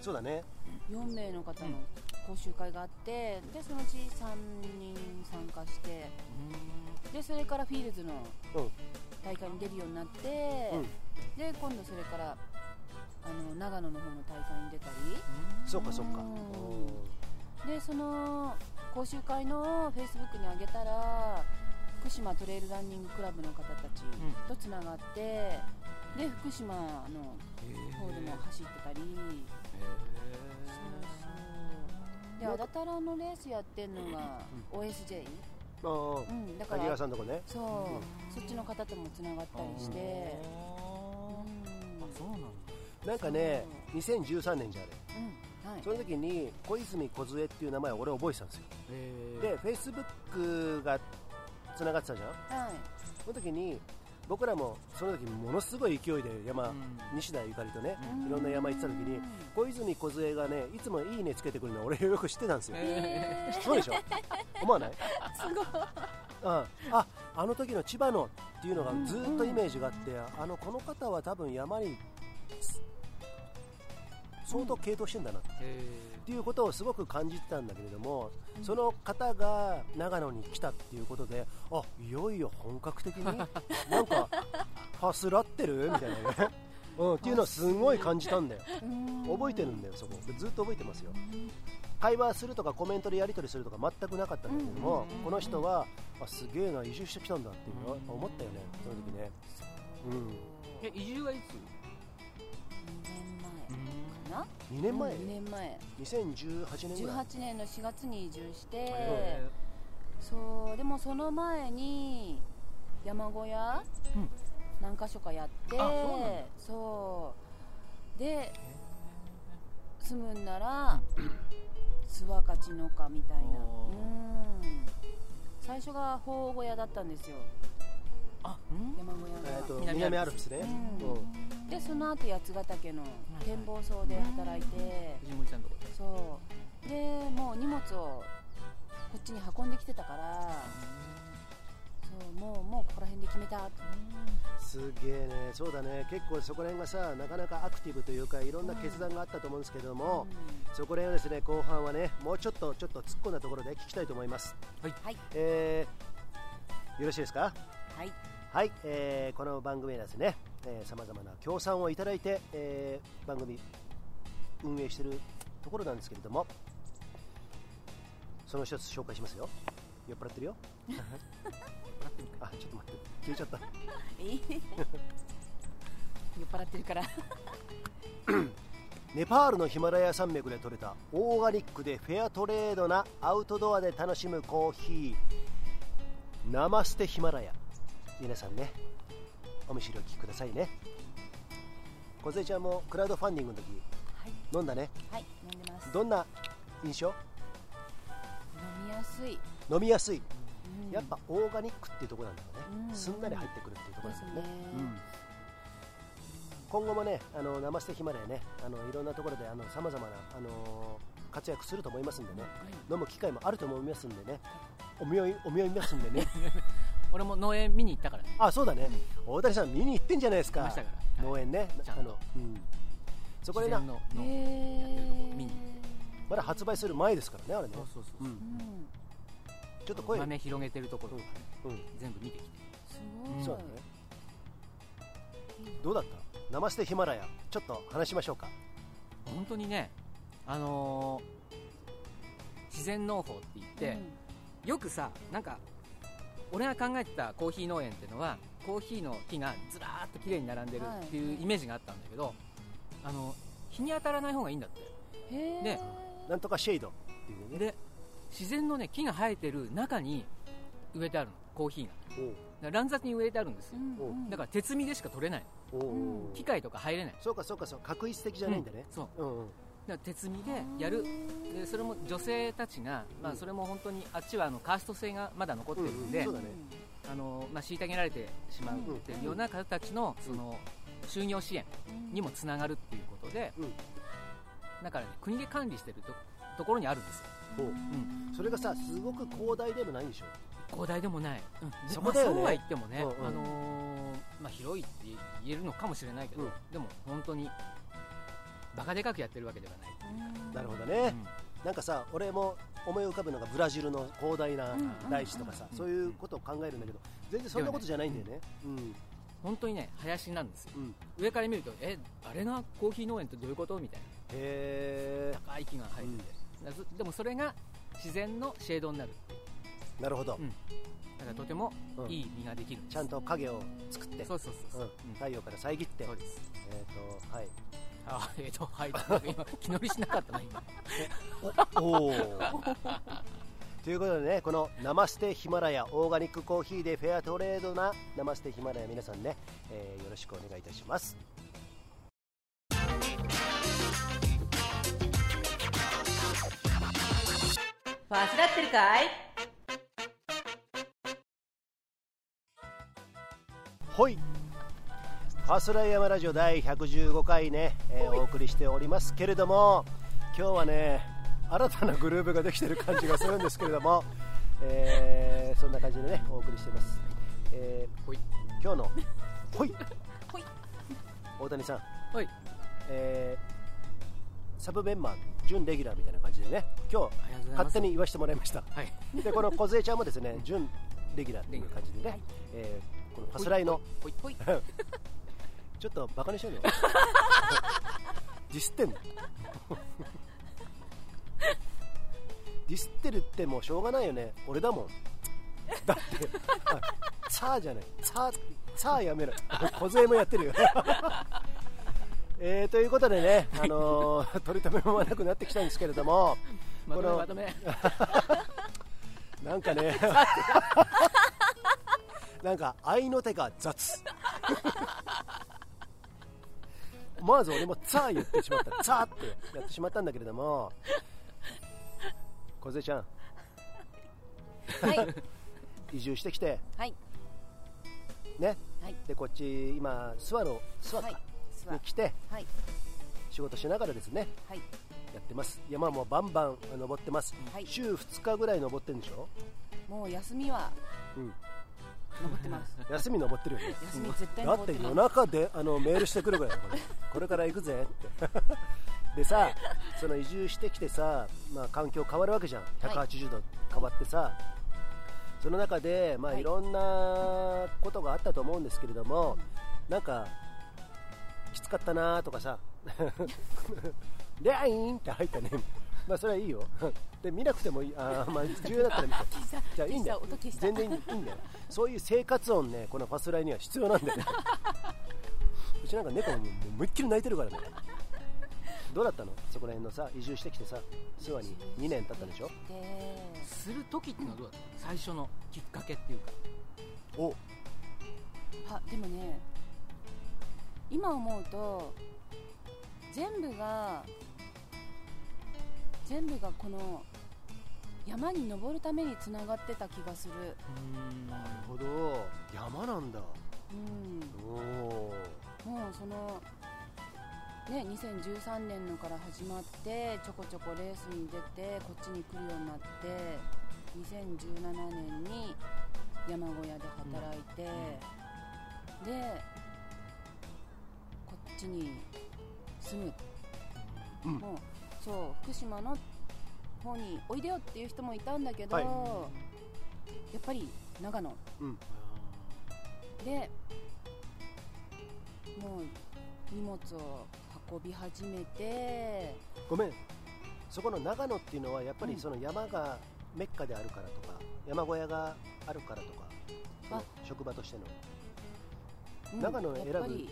S1: そうだね。
S3: 4名の方の講習会があってでそのうち3人参加してでそれからフィールズの
S1: うん。
S3: 大会に出るようになって、
S1: うん。
S3: で今度それからあの長野の方の大会に出たり。
S1: そうかそうか。
S3: うん。でその講習会のフェイスブックに上げたら福島トレイルランニングクラブの方たちとつながって、で福島の方でも走ってたり、そうそうであだたらのレースやってんのが OSJ、うん、だか
S1: 谷
S3: ら
S1: 川さんとこね。
S3: そう、そっちの方ともつながったりして、
S2: なんだ。
S1: なんかね2013年じゃあれ。その時に小泉梢っていう名前を俺覚えてたんですよ。
S2: え
S1: でフェイスブックがつながってたじゃん？
S3: はい。
S1: その時に僕らもその時ものすごい勢いで山、
S2: うん。
S1: 西田ゆかりとね、
S3: うん。
S1: いろんな山行ってた時に小泉梢がねいつもいいねつけてくるの俺よく知ってたんですよ、
S2: へ
S1: そうでしょ？思わない？
S3: すごい。
S1: うん、ああの時の千葉のっていうのがずっとイメージがあって、あのこの方は多分山に相当傾倒してんだなって。いうことをすごく感じてたんだけれども、その方が長野に来たっていうことであいよいよ本格的に [laughs] なんかファスラってる？みたいなね、うん、っていうのをすごい感じたんだよ。覚えてるんだよそこ。ずっと覚えてますよ。会話するとかコメントでやり取りするとか全くなかったんだけども、この人はあすげえな移住してきたんだっていうのは思ったよねその時ね。うん。
S2: 移住はいつ？
S3: 2年前。かな
S1: 2年前、
S3: 2年前
S1: 2018年ぐらい。
S3: 18年の4月に移住して
S2: へ
S3: そうでもその前に山小屋、
S2: うん。
S3: 何か所かやって
S2: あそうなんだ。
S3: そう。で住むんなら諏訪か知野かみたいな。うん。最初が宝小屋だったんですよ
S2: あうん。
S3: 山小屋が、
S1: えーと
S2: 南
S1: 南アルプスね、
S3: うん。
S1: うん。
S3: でその後八ヶ岳の展望層で働いて。
S2: 藤森ちゃんのとこで。
S3: そう。でもう荷物をこっちに運んできてたから。そうもうもうここら辺で決めた。
S1: すげえね。そうだね。結構そこら辺がさなかなかアクティブというかいろんな決断があったと思うんですけども、そこら辺はですね後半はねもうちょっとちょっと突っ込んだところで聞きたいと思います。
S3: はい。
S1: えーよろしいですか？
S3: はい
S1: はい、えーこの番組はですねさまざまな協賛をいただいて、えー番組運営しているところなんですけれどもその一つ紹介しますよ。酔っ払ってるよ。[laughs] あちょっと待って。消えちゃった。[laughs]
S3: えー。酔っ払ってるから。[laughs]
S1: ネパールのヒマラヤ山脈で採れたオーガニックでフェアトレードなアウトドアで楽しむコーヒー。ナマステヒマラヤ皆さんねお見知りおきくださいね。小杉ちゃんもクラウドファンディングの時
S3: はい。
S1: 飲んだね。
S3: はい飲んでます。
S1: どんな印象？
S3: 飲みやすい、
S1: 飲みやすい。
S3: うん。
S1: やっぱオーガニックっていうところなんだろうね、
S3: うん。
S1: すんなり入ってくるっていうところなんだよね。うん。今後もねあのナマステヒマラヤねあのいろんなところであの様々なあの活躍すると思いますんでね。飲む機会もあると思いますんでね。お見いお見いますんでね [laughs]
S2: 俺も農園見に行ったからね。
S1: あそうだね。大谷さん見に行ってんじゃないですか。農園ね。あの、うん、そこでな
S2: のの
S3: へ
S2: やってるとこ見に
S1: まだ発売する前ですからねあれね。
S2: そうそうそう
S1: う。
S2: ん。
S3: うん。
S1: ちょっと声。
S2: 豆広げてるところとかね。
S1: うん。
S2: 全部見てきて。
S3: すごい
S1: そうだね。どうだった？ナマステヒマラヤ。ちょっと話しましょうか。
S2: 本当にねあのー自然農法って言って、よくさなんか俺が考えてたコーヒー農園っていうのはコーヒーの木がずらーっと綺麗に並んでるっていうイメージがあったんだけど、あの日に当たらない方がいいんだって。で
S1: なんとかシェイドっていうね。
S2: で自然のね木が生えてる中に植えてあるのコーヒーが。乱雑に植えてあるんですよ、
S3: うんうん。
S2: だから鉄実でしか取れない。機械とか入れない。
S1: そうかそうかそう確一的じゃないんだね、
S2: そう。
S1: うんうん
S2: だから鉄実でやる。でそれも女性たちが、まあ、
S1: うん。
S2: それも本当にあっちはあのカースト制がまだ残ってるんで、
S1: うん。そうだね。
S2: あのまあ、虐げられてしまうっていうような方たちのその就業支援
S3: うん
S2: にもつながるっていうことで、
S1: うん。
S2: だから、ね、国で管理してるとところにあるんですよ、
S1: おう。
S2: うん、
S1: それがさすごく広大でもないんでしょ？
S2: 広大でもない、うん。で
S1: そこだよね。
S2: まあ、そうは言ってもね、
S1: うんうん。
S2: あのーまあ、広いって言えるのかもしれないけど、
S1: うん。
S2: でも本当にバカでかくやってるわけではない、
S3: うん。
S1: なるほどね、
S2: うん。
S1: なんかさ俺も思い浮かぶのがブラジルの広大な
S3: うん
S1: 大地とかさ、
S2: うん
S1: そういうことを考えるんだけど全然そんなことじゃないんだよね。うん。
S2: 本当にね林なんですよ。
S1: うん。
S2: 上から見るとえあれがコーヒー農園ってどういうこと？みたい
S1: へ
S2: な高い木が生えてて、だずでもそれが自然のシェードになる。
S1: えなるほど、
S2: うん。だからとても
S1: うん。
S2: いい実ができるんです。
S1: ちゃんと影を作って。
S2: そうそうそうそう、
S1: うん。太陽から遮って。
S2: そうです。
S1: えっ、とはい
S2: あえっ、とはい今気乗りしなかったな今。
S1: おおということでねこのナマステヒマラヤオーガニックコーヒーでフェアトレードなナマステヒマラヤ皆さんね、えーよろしくお願いいたします。
S4: わずらってるかい？
S1: ほいファスライヤマラジオ第115回ね、えーお送りしておりますけれども今日はね新たなグループができてる感じがするんですけれども、[laughs] えーそんな感じでねお送りしています、えー
S2: ほい。
S1: 今日の [laughs] ほい。
S3: ほい。
S1: 大谷さん、
S2: はい。
S1: えーサブメンバー準レギュラーみたいな感じでね今日勝手に言わせてもらいました。
S2: はい。
S1: でこの梢ちゃんもですね準レギュラーっていう感じでね、えーこのファスライの [laughs] ちょっとバカにしてんのディスってんのディスってるってもうしょうがないよね。俺だもん。だってあさあじゃない。さあさあやめろ。小杖もやってるよ。えー、ということでね、あのー取り留めもなくなってきたんですけれども
S2: まとめ
S1: この
S2: まとめ。
S1: なんかね [laughs] なんか愛の手が雑思わず俺も「ザー」言ってしまった「ザー」ってやってしまったんだけれども。梢ちゃん。
S3: はい。[laughs]
S1: 移住してきて。
S3: はい。
S1: ね。
S3: はい。
S1: でこっち今諏訪の諏訪か、に来て。
S3: はい。
S1: 仕事しながらですね。
S3: はい。
S1: やってます。山もバンバン登ってます、
S3: はい。
S1: 週2日ぐらい登ってるんでしょ、
S3: もう休みは
S1: うん、
S3: 登ってます。
S1: 休み登ってるよね。
S3: 休み絶対
S1: だっ
S3: てて
S1: 夜中であのメールしてくるから。こ [laughs] れこれから行くぜって。[laughs] でさその移住してきてさ、まあ、環境変わるわけじゃん。180度変わってさ、その中で、まあ、
S3: はい。
S1: いろんなことがあったと思うんですけれども、なんかきつかったなとかさ「[laughs] であいん」って入ったねまあそれはいいよ。で見なくてもいい。あーまあ重要だったら見て。じゃあいいんだよ。全然いいんだよ。そういう生活音ねこのファスライには必要なんだよね。うちなんか猫ももう思いっきり泣いてるからね。どうだったの？そこら辺のさ移住してきてさ諏訪に2年経ったでしょ？
S3: です
S2: る時っていうのはどうだった？最初のきっかけっていうか。
S1: お。
S3: あでもね今思うと全部が全部がこの山に登るためにつながってた気がする。
S1: なるほど。山なんだ。
S3: うん。
S1: おお
S3: もうそのね2013年のから始まってちょこちょこレースに出てこっちに来るようになって2017年に山小屋で働いて、でこっちに住む、
S1: うん。
S3: もうそう福島の方においでよっていう人もいたんだけど、
S1: はい。
S3: やっぱり長野。
S1: うん。
S3: でもう荷物を運び始めて
S1: ごめんそこの長野っていうのはやっぱり
S3: うん。
S1: その山がメッカであるからとか山小屋があるからとか職場としての。
S3: うん
S1: 長野を選ぶ、うん。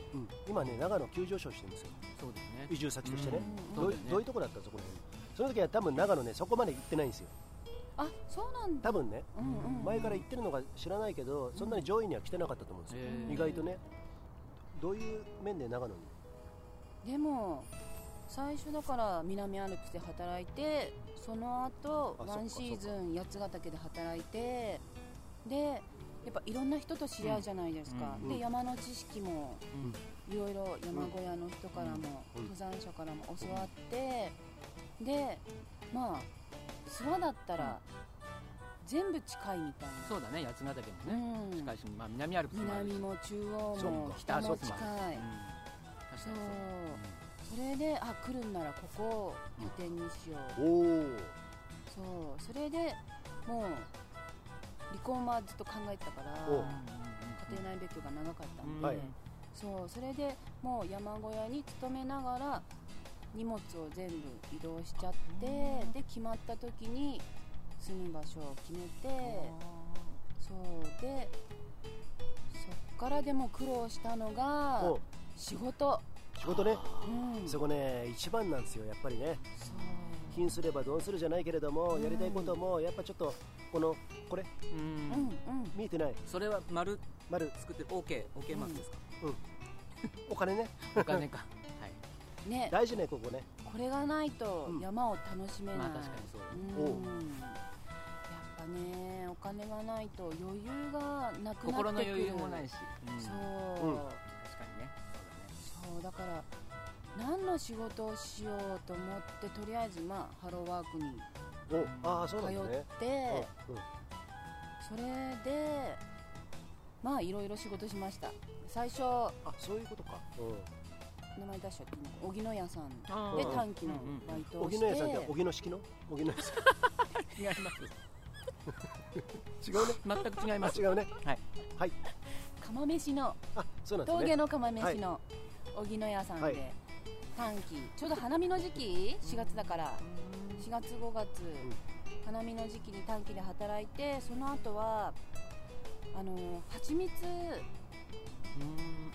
S1: 今ね長野急上昇してるんですよ
S2: そうですね。
S1: 移住先としてね、
S3: うん。
S1: どう
S2: ね。
S1: どういうところだったそこら辺その時は多分長野ねそこまで行ってないんですよ。
S3: あそうなんだ。
S1: 多分ね。
S3: うんうんうん。
S1: 前から行ってるのか知らないけどそんなに上位には来てなかったと思うんですよ、意外とね。どういう面で長野に？
S3: でも最初だから南アルプスで働いてその後ワンシーズン八ヶ岳で働いてでやっぱいろんな人と知り合うじゃないですか、
S1: うん。
S3: で山の知識もいろいろ山小屋の人からも、
S1: うん。
S3: 登山者からも教わって、でまあ諏訪だったら全部近いみたいな。
S2: そうだね八ヶ岳もね、
S3: うん。
S2: 近いし、まあ、南アルプスもあるし。
S3: 南も中央も
S1: か
S3: 北も近い。
S2: うん。確かに
S3: そう。
S2: そ
S3: れであ来るんならここを拠点にしよう、
S1: おお
S3: そう。それでもう離婚はずっと考えてたから
S1: お
S3: 家庭内別居が長かったんで、
S1: はい
S3: そうそれでもう山小屋に勤めながら荷物を全部移動しちゃってで決まった時に住む場所を決めてそうでそっからでも苦労したのが
S1: お。
S3: 仕事。
S1: 仕事ね。
S3: うん。
S1: そこね一番なんですよやっぱりね。
S3: そう。
S1: 貧すればどうするじゃないけれども、
S3: うん。
S1: やりたいこともやっぱちょっとこのこれ？
S2: うん。
S3: うんうん。
S1: 見えてない。
S2: それは丸。
S1: 丸。
S2: 作ってる OK OK マークですか、[laughs]
S1: お金ね。
S2: お金か。[laughs] はい。
S3: ね。
S1: 大事ねここね。
S3: これがないと
S1: うん。
S3: 山を楽しめない、
S2: まあ確かにそうだね
S1: おう。
S3: うんやっぱねお金がないと余裕がなくなってくる。
S2: 心の余裕もないし、うん。
S3: そう、
S1: うん。
S2: 確かにね。
S3: そうだから何の仕事をしようと思ってとりあえずまあハローワークに
S1: おああそう
S3: 通って、
S1: うんうん。
S3: それでまあいろいろ仕事しました最初
S1: あそういうことか、
S3: 名前出しちゃっていいの荻野屋さん
S2: あ
S3: で
S1: ー
S3: 短期のバイ
S1: うん、
S3: トをして、
S1: 荻野屋さんって荻野式の？荻野屋さ
S2: 違います
S1: ん。違うね。
S2: 全く違います。
S1: あ違うね。
S2: はい。
S1: はい。
S3: 釜飯の。
S1: あそうなんですね。
S3: 峠の釜飯の荻野屋さんで、
S1: はい。
S3: 短期。ちょうど花見の時期？4月だから。4月5月、花見の時期に短期で働いてその後はあの蜂蜜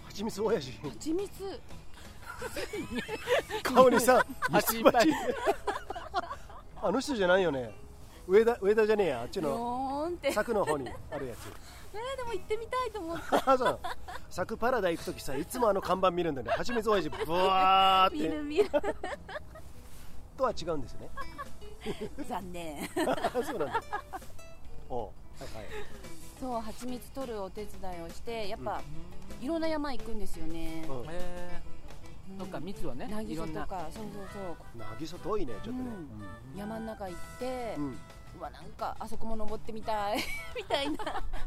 S1: はちみつ親父。
S3: 蜂蜜。[laughs]
S1: 顔にさ
S2: 蜂
S1: ミツバチ。あの人じゃないよね。上田上田じゃねえや。あっちの柵の方にあるやつ。[laughs]
S3: えーでも行ってみたいと思って。[laughs]
S1: あそう。柵パラダイ行く時さいつもあの看板見るんだよね。はちみつ親父ブワーって。
S3: 見る見る。
S1: とは違うんですね。
S3: 残念。
S1: そうなんだ。おうはいはい
S3: そう蜂蜜取るお手伝いをしてやっぱ、いろんな山行くんですよね、
S1: うん。
S2: え
S3: うん。
S2: ー、そっか蜜をね
S3: 渚とかそうそうそう。
S1: 渚遠いねちょっとね。
S3: うん山の中行って、
S1: うん。
S3: うわなんかあそこも登ってみたい。[laughs] みたいな。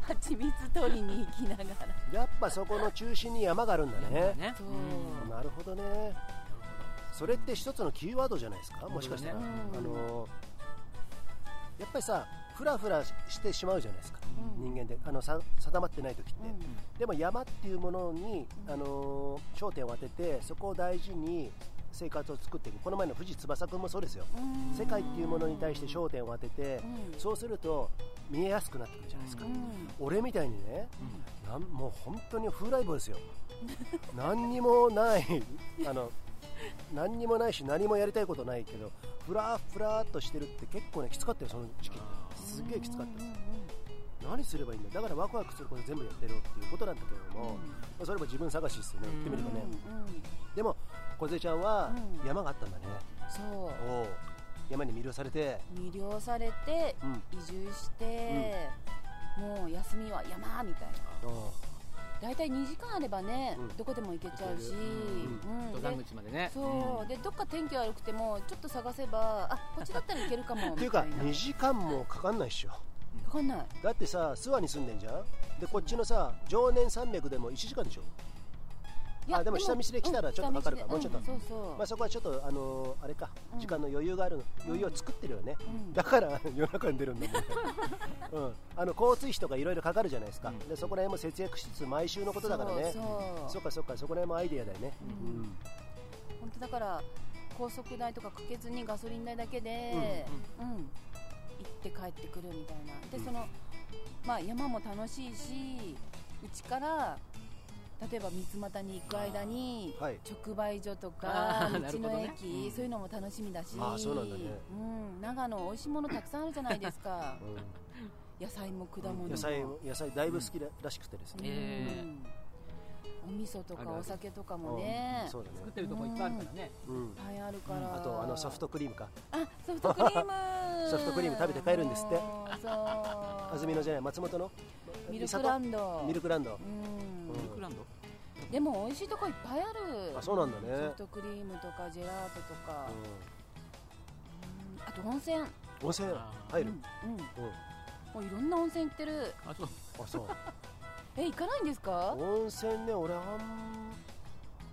S3: 蜂蜜取りに行きながら。
S1: やっぱそこの中心に山があるんだね。
S2: ね。
S3: そう。
S2: うん。
S1: なるほどね。それって一つのキーワードじゃないですか？もしかしたら、
S3: うん。
S1: あのーやっぱりさフラフラしてしまうじゃないですか、
S3: うん。
S1: 人間で。あのさ定まってない時って、
S3: うん。
S1: でも山っていうものに、
S3: うん。
S1: あのー焦点を当ててそこを大事に生活を作っていく。この前の藤翼君もそうですよ。
S3: うん。
S1: 世界っていうものに対して焦点を当てて
S3: うん。
S1: そうすると見えやすくなってくるじゃないですか、
S3: うん。
S1: 俺みたいにね
S2: うん。
S1: なんもう本当に風来坊ですよ。[laughs] 何にもないあの何にもないし何もやりたいことないけどふらふらっとしてるって結構ねきつかったよその時期すげえきつかったです。何すればいいんだだからワクワクすること全部やってるっていうことなんだけれども、まあそれも自分探しですよね言ってみればね、
S3: うんうん。
S1: でも梢ちゃんは
S3: うん。
S1: 山があったんだね、
S3: そう。
S1: 山に魅了されて、
S3: 魅了されて
S1: うん。
S3: 移住して、もう休みは山みたいな大体2時間あればね、
S1: うん。
S3: どこでも行けちゃうし、うん。
S2: 登山
S3: で
S2: 口までね。
S3: そう、でどっか天気悪くてもちょっと探せばあこっちだったらいけるかも [laughs]
S1: っていうか
S3: みたいな。
S1: 2時間もかかんないっしょ。
S3: かかんない。
S1: だってさ諏訪に住んでんじゃん。でこっちのさ常年山脈でも1時間でしょあでも下道で来たらちょっとかかるか
S3: うん
S1: もうちょっと。
S3: そうそう、
S1: まあ、そこはちょっと、あのーあれか。
S3: うん。
S1: 時間の余裕がある、余裕を作ってるよね、
S3: うん。
S1: だから夜中に出るんだ。もんね、うん、あの交通費とかいろいろかかるじゃないですか、
S2: うん。
S1: でそこら辺も節約しつつ毎週のことだからね。
S3: そ
S1: っかそっかそこら辺もアイデアだよね、
S3: うん。
S1: うん。
S3: 本当だから高速代とかかけずにガソリン代だけで、うん。行って帰ってくるみたいな。で、
S1: うん。
S3: そのまあ山も楽しいしうちから例えば三俣に行く間に
S1: はい。
S3: 直売所とか道の
S2: るほどね。
S3: 駅、
S2: うん。
S3: そういうのも楽しみだし
S1: あーそうなんだね。
S3: うん、長野美味しいものたくさんあるじゃないですか。野菜も果物も。
S1: 野菜も野菜だいぶ好きららしくてですね、
S2: え
S3: うん。お味噌とかお酒とかもね。
S1: うん。そうだね。
S2: 作ってるとこいっぱいあるからね。
S1: うん。
S3: いっぱいあるから、
S1: あとあのソフトクリームか。
S3: あソフトクリーム。[laughs]
S1: ソフトクリーム食べて帰るんですって。
S3: そう。
S1: 安曇野じゃない松本の？
S3: ミルクランド。
S1: ミルクランド、
S3: うん
S2: ミルクランド
S3: でも美味しいとこいっぱいある。
S1: あそうなんだね。
S3: ソフトクリームとかジェラートとか、
S1: う
S3: うん。あと温泉。
S1: ん、温泉入る、
S3: うん、うん、
S1: うん。
S3: もういろんな温泉行ってる。
S2: あそう
S1: あそう。[laughs]
S3: え行かないんですか？
S1: 温泉ね俺あん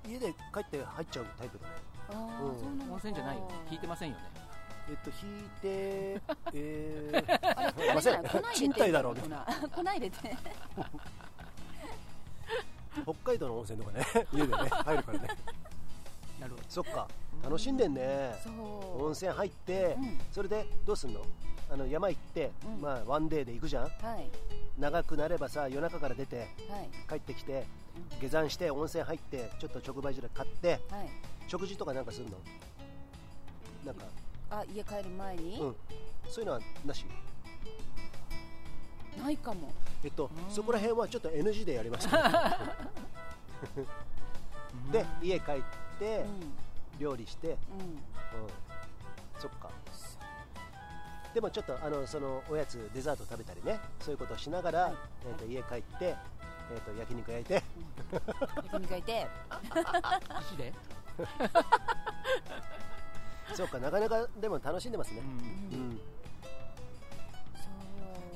S1: 家で帰って入っちゃうタイプだね。
S3: あー
S1: うん。
S3: そうな
S2: 温泉じゃないよ。ね聞いてませんよね。
S1: えっと引いてえー、[laughs]
S3: あれあれじゃない。
S1: 賃貸だろうね。
S3: 粉粉入れて [laughs]
S1: 北海道の温泉とかね。[laughs] 家でね入るからね。
S2: なるほど。
S1: そっか。楽しんでんね。温泉入って、
S3: うん。
S1: それでどうすんの？あの山行って、
S3: うん。
S1: まあワンデーで行くじゃん。
S3: はい。
S1: 長くなればさ夜中から出て
S3: はい。
S1: 帰ってきて下山して温泉入ってちょっと直売所で買って
S3: はい。
S1: 食事とかなんかするの？なんか。
S3: あ家帰る前に、
S1: うん。そういうのはなし？
S3: ないかも。
S1: えっと
S2: うん
S1: そこら辺はちょっと NG でやりますで家帰って
S3: うん。
S1: 料理して、うん、
S3: うん。
S1: そっか。でもちょっとあのそのおやつデザート食べたりねそういうことをしながら、
S3: はい。
S1: えー、と家帰って、えー、と焼肉焼いて。
S3: 焼肉焼いて。[laughs]
S2: 石で、[laughs] [laughs]
S1: そうかなかなかでも楽しんでますね、
S2: うん。
S1: う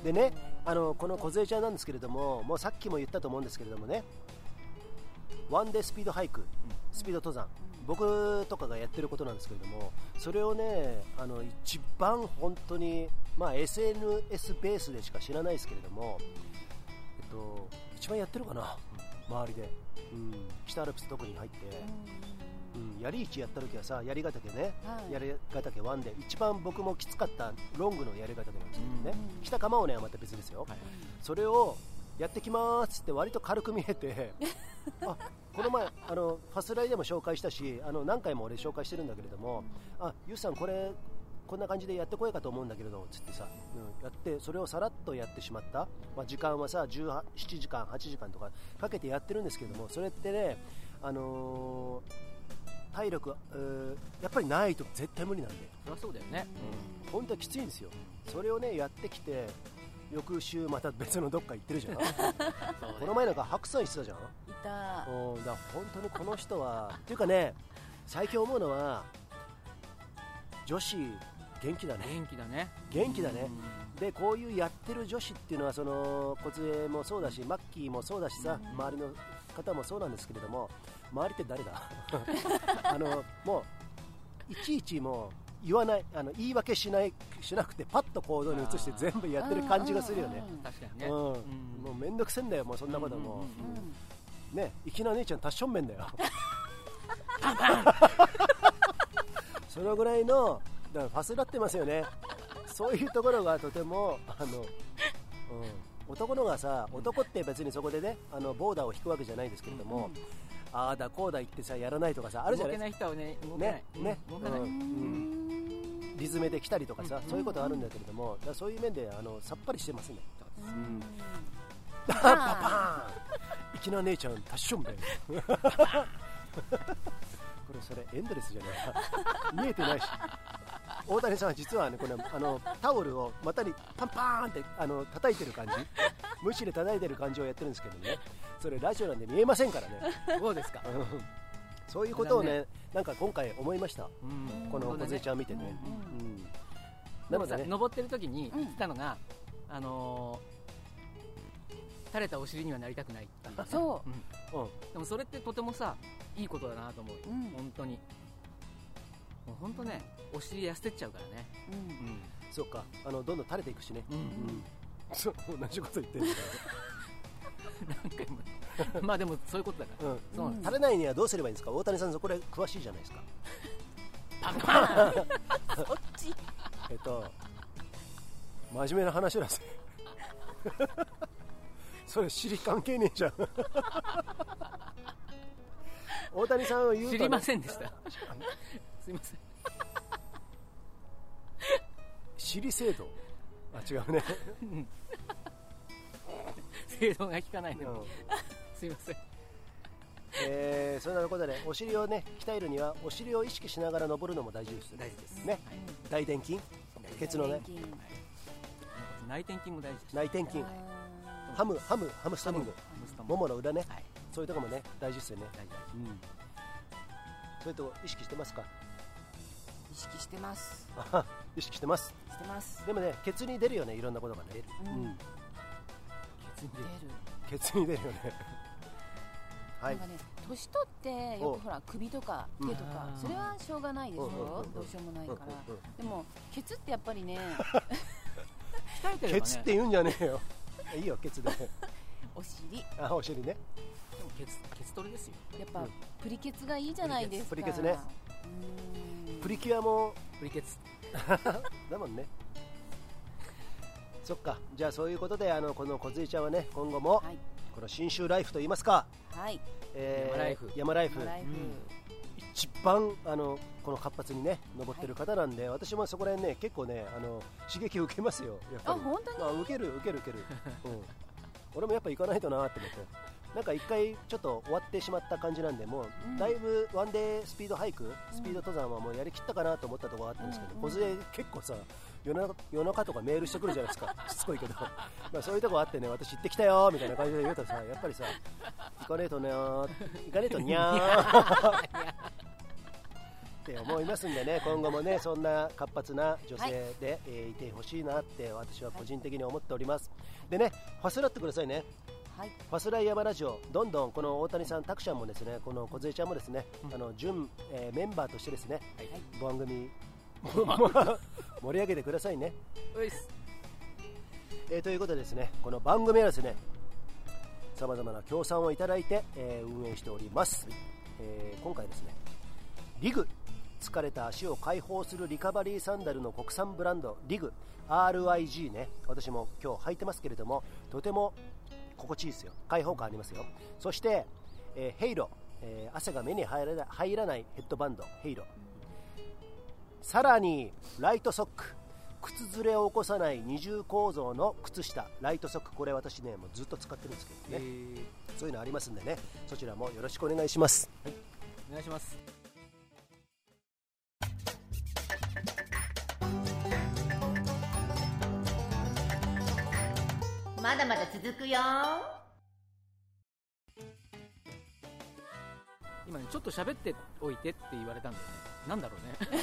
S1: ん。でねあのこの梢ちゃんなんですけれどももうさっきも言ったと思うんですけれどもね。ワンデースピードハイクスピード登山。僕とかがやってることなんですけれどもそれをねあの一番本当に、まあ、SNS ベースでしか知らないですけれども、えっと、一番やってるかな？周りで、うん、北アルプス特に入って、うん、槍市やった時はさ槍ヶ岳ね
S3: はい。
S1: 槍ヶ岳ワンで一番僕もきつかったロングの槍ヶ岳なんですけどね、
S3: うん
S1: 北釜尾根はまた別ですよ、
S2: はい。
S1: それをやってきますって割と軽く見えて [laughs] あこの前あのファスライでも紹介したしあの何回も俺紹介してるんだけれどもあゆうさんこれこんな感じでやってこいかと思うんだけれどつってさ、うん、やってそれをさらっとやってしまった、まあ、時間はさ17時間8時間とかかけてやってるんですけれどもそれってねあのー体力、えーやっぱりないと絶対無理なんで。
S2: そりゃそうだよね、
S1: 本当はきついんですよ。それをねやってきて翌週また別のどっか行ってるじゃん。[laughs] この前なんか白山してたじゃん。
S3: いた。
S1: うんだ本当にこの人はっていうかね最近思うのは女子元気だね。
S2: 元気だね。
S1: 元気だね。
S2: うん。
S1: でこういうやってる女子っていうのはその梢もそうだしマッキーもそうだしさ周りの方もそうなんですけれども周りって誰だ？[laughs] あのもういちいちもう言わないあの言い訳しないしなくてパッと行動に移して全部やってる感じがするよね。
S3: うん
S2: 確かにね、
S1: うん、も
S2: うん。
S1: うめんどくせえんだよもうそんなことも、
S2: うんうんうん
S1: ね粋な姉ちゃんタッション面だよ。そのぐらいのだからファスラってますよね。そういうところがとてもあの、うん、男のがさ男って別にそこでねあのボーダーを引くわけじゃないですけれども、ああだこうだ言ってさやらないとかさあるじゃ
S2: 動
S1: ない？ですか
S2: けない人はね動けない。
S1: ねね
S2: うん動かない、
S1: う
S3: うん。ん
S1: リズムで来たりとかさ、
S2: うん。
S1: そういうことあるんだけれども、だそういう面であのさっぱりしてますね。
S3: うん。
S1: パパーン。粋な姉ちゃんタッションみたいなこれそれエンドレスじゃない？見えてないし大谷さんは実はねこれあのタオルを股にパンパーンってあの叩いてる感じ。無視で叩いてる感じをやってるんですけどね。それラジオなんで見えませんからね。
S2: そうですか、
S1: うん。そういうことをねなんか今回思いました。
S2: うん。
S1: この
S2: そうだね。
S1: 梢ちゃん見てね、
S3: うん
S1: うん
S2: で
S1: ね。
S2: 登ってる時に言ってたのが、あのー垂れたお尻にはなりたくないっていう
S3: そ
S2: う。ん。
S1: うん。
S2: でもそれってとてもさいいことだなと思う。本当にもう本当ねお尻痩せてっちゃうからね。
S3: ううん。
S1: そうか。あのどんどん垂れていくしね、
S2: うん、うん。
S1: うんそう同じこと言ってる。[laughs] んだ
S2: 何回もまあでもそういうことだから。
S1: うん。
S2: そう
S1: 垂れないにはどうすればいいんですか？大谷さんそこで詳しいじゃないですか。
S2: パンパン。[laughs]
S3: そっち。
S1: えっと真面目な話だぜ。[laughs] それ尻関係ねえじゃん。大谷さんを言うと、ね、
S2: 知りませんでしたすいません。
S1: 尻制度？あ違うね、
S2: 制度が効かない
S1: うん。
S2: のすいません。
S1: えーそんなことでお尻をね鍛えるにはお尻を意識しながら登るのも大事です
S2: 大事です。
S1: ね。大臀筋？ケツのね。
S2: 内転筋。も大事です
S1: 内転筋
S3: あ
S1: ハムハムハムストリング。ももの裏ね。
S2: はい。
S1: そういうとこもね大事ですよね。うん。そういうとこ意識してますか？
S3: 識してます。[laughs]
S1: 意識してます。
S3: してます。
S1: でもねケツに出るよねいろんなことがね。
S3: うん
S1: うん。
S2: ケツに出る。
S1: ケツに出るよね。[laughs] はい。
S3: なんかね年取ってよくほら首とか手とか
S2: うん。
S3: それはしょうがないでしょ。どうしようもないから。でもケツってやっぱりね [laughs]
S2: 鍛えてればね。
S1: ケツって言うんじゃねえよ。いいよケツで。
S3: お尻。
S1: あお尻ね。
S2: でもケツケツトレですよ。
S3: やっぱ
S1: うん。
S3: プリケツがいいじゃないですか。
S1: プリケツプリケツね。
S3: うん
S1: プリキュアも
S2: プリケツ。
S1: だもんね。そっか。じゃあそういうことであのこの梢ちゃんはね今後も
S3: はい。
S1: この信州ライフといいますか、
S3: はい。
S1: えー
S2: 山ライフ。
S1: 山ライフ。
S3: ライフ。
S1: 一番あのこの活発にね登ってる方なんで、私もそこら辺ね結構ねあの刺激受けますよやっぱり。
S3: あ本当に？
S1: あ受ける受ける受ける、うん、俺もやっぱ行かないとなって思ってなんか一回ちょっと終わってしまった感じなんでもう
S3: うん。
S1: だいぶワンデースピードハイクスピード登山はもうやりきったかなと思ったところがあったんですけど
S3: うん。
S1: 梢、結構さ夜中夜中とかメールしてくるじゃないですか [laughs] しつこいけど、まあ、そういうとこあってね私行ってきたよみたいな感じで言うとさやっぱりさ行かねえとねー行かねえとにゃ [laughs] ー。って思いますんでね今後もねそんな活発な女性で、えーいてほしいなって私は個人的に思っております、でねファスラってくださいね
S3: はい。
S1: ファスライヤマラジオどんどんこの大谷さん、タクちゃんもですねこの梢ちゃんもですね、あの準、えーメンバーとしてですね、番組 [laughs] 盛り上げてくださいね。
S2: ういっす。
S1: えーということでですねこの番組はですねさまざまな協賛をいただいて、えー運営しております、えー今回ですねリグ疲れた足を解放するリカバリーサンダルの国産ブランドリグ RIG ね私も今日履いてますけれどもとても心地いいですよ。開放感ありますよ。そして、えーヘイロ、えー汗が目に入らない入らないヘッドバンド。ヘイロ。さらにライトソック。靴ずれを起こさない二重構造の靴下。ライトソック。これ私ねもうずっと使ってるんですけどね、
S2: えー。
S1: そういうのありますんでね。そちらもよろしくお願いします。
S2: お願いします
S4: まだまだ続くよ。
S2: 今ねちょっと喋っておいてって言われたんだよね。なんだろうね。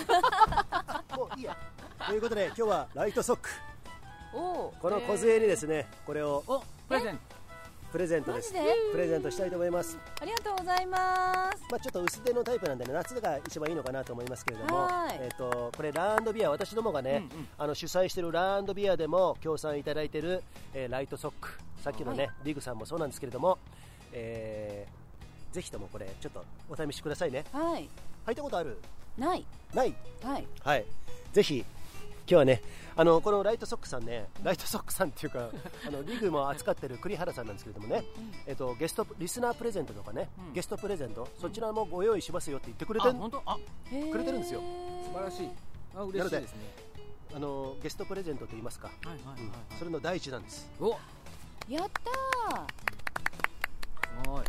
S2: [laughs]
S1: もういいや。ということで今日はライトソック。
S3: お
S1: この小杖にですねこれを。
S2: おプレゼン。ト
S1: プレゼントです。プレゼントしたいと思います。
S3: ありがとうございます。
S1: まあ、ちょっと薄手のタイプなんでね夏が一番いいのかなと思いますけれども
S3: は、い。
S1: えー、とこれラービア私どもがね、
S2: うんうん。
S1: あの主催しているラービアでも協賛いただいている、えーライトソック。さっきのね、
S3: は
S1: リグさんもそうなんですけれども、えーぜひともこれちょっとお試しくださいね。
S3: はい。
S1: 履いたことある？
S3: ない。
S1: ない？
S3: はい。
S1: はい。ぜひ今日はねあのこのライトソックさんねライトソックさんっていうかあのリグも扱ってる栗原さんなんですけれどもね、えっと、ゲストリスナープレゼントとかね、
S2: うん。
S1: ゲストプレゼントそちらもご用意しますよって言ってくれ
S2: あ
S1: てる
S2: 本当？あ
S1: くれてるんですよ。
S2: 素晴らしい。あ嬉しいですね。
S1: あのゲストプレゼントと言いますか、それの第一弾です。
S2: お
S3: やったー。
S2: はい。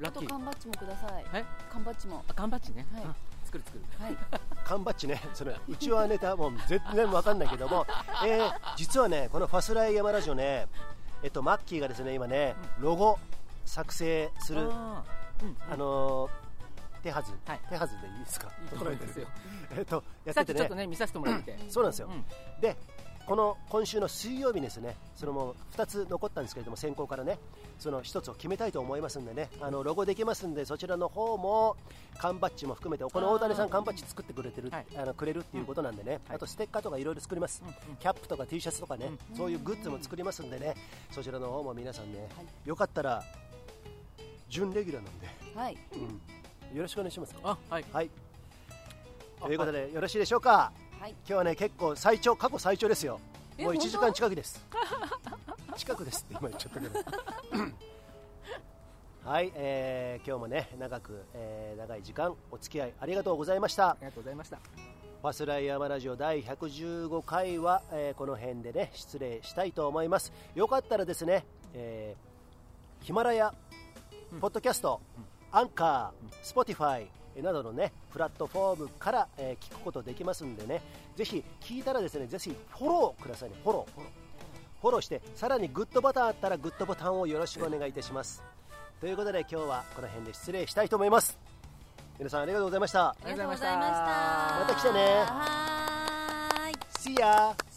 S3: あと
S2: ラッキー。
S3: 缶バッジもください。
S2: え？
S3: 缶バッジも。
S2: あ缶バッジね、
S3: はい。
S2: あ作る作る。
S3: はい [laughs]
S1: 缶バッジね。[laughs] それ一応はネタもう全然わかんないけども、[laughs] えー実はねこのファスライ山ラジオねえっとマッキーがですね今ねロゴ作成する
S2: あ
S1: のー手はず、
S2: はい。
S1: 手はずでいいですか？
S2: いいと思いますよ。[laughs]
S1: えっとやっ
S2: さってきちょ
S1: ててね
S2: っとね見させてもらって、
S1: そうなんですよ、
S2: うん。
S1: でこの今週の水曜日にですねそのもう2つ残ったんですけれども先行からねその1つを決めたいと思いますんでねあのロゴできますんでそちらの方も缶バッジも含めてこの大谷さん缶バッジ作ってくれてる、
S2: はい。
S1: あのくれるっていうことなんでね、
S2: はい。
S1: あとステッカーとかいろいろ作ります、
S2: うんうん。
S1: キャップとか T シャツとかね、そういうグッズも作りますんでねそちらの方も皆さんね、よかったら準レギュラーなんで、
S3: はい。
S1: うん、よろしくお願いします。
S2: あはい。
S1: はい。ということでよろしいでしょうか？
S3: はい。
S1: 今日はね結構最長過去最長ですよ。もう1
S3: え本当
S1: 時間近くです。近くですって今言っちゃったけど。[laughs] はい、えー今日もね長く、えー長い時間お付き合いありがとうございました。
S2: ありがとうございました。
S1: ファスライヤマラジオ第115回は、えーこの辺でね失礼したいと思います。よかったらですね、えー Himalaya、ポッドキャスト、アンカー、 Spotify などのねプラットフォームから、えー聞くことできますんでねぜひ聞いたらですねぜひフォローくださいね。フォローフォロー。フォローしてさらにグッドボタンあったらグッドボタンをよろしくお願いいたします。ということで今日はこの辺で失礼したいと思います。皆さんありがとうございました。
S3: ありがとうございました。
S1: また来てね。
S3: はーい。
S1: See ya!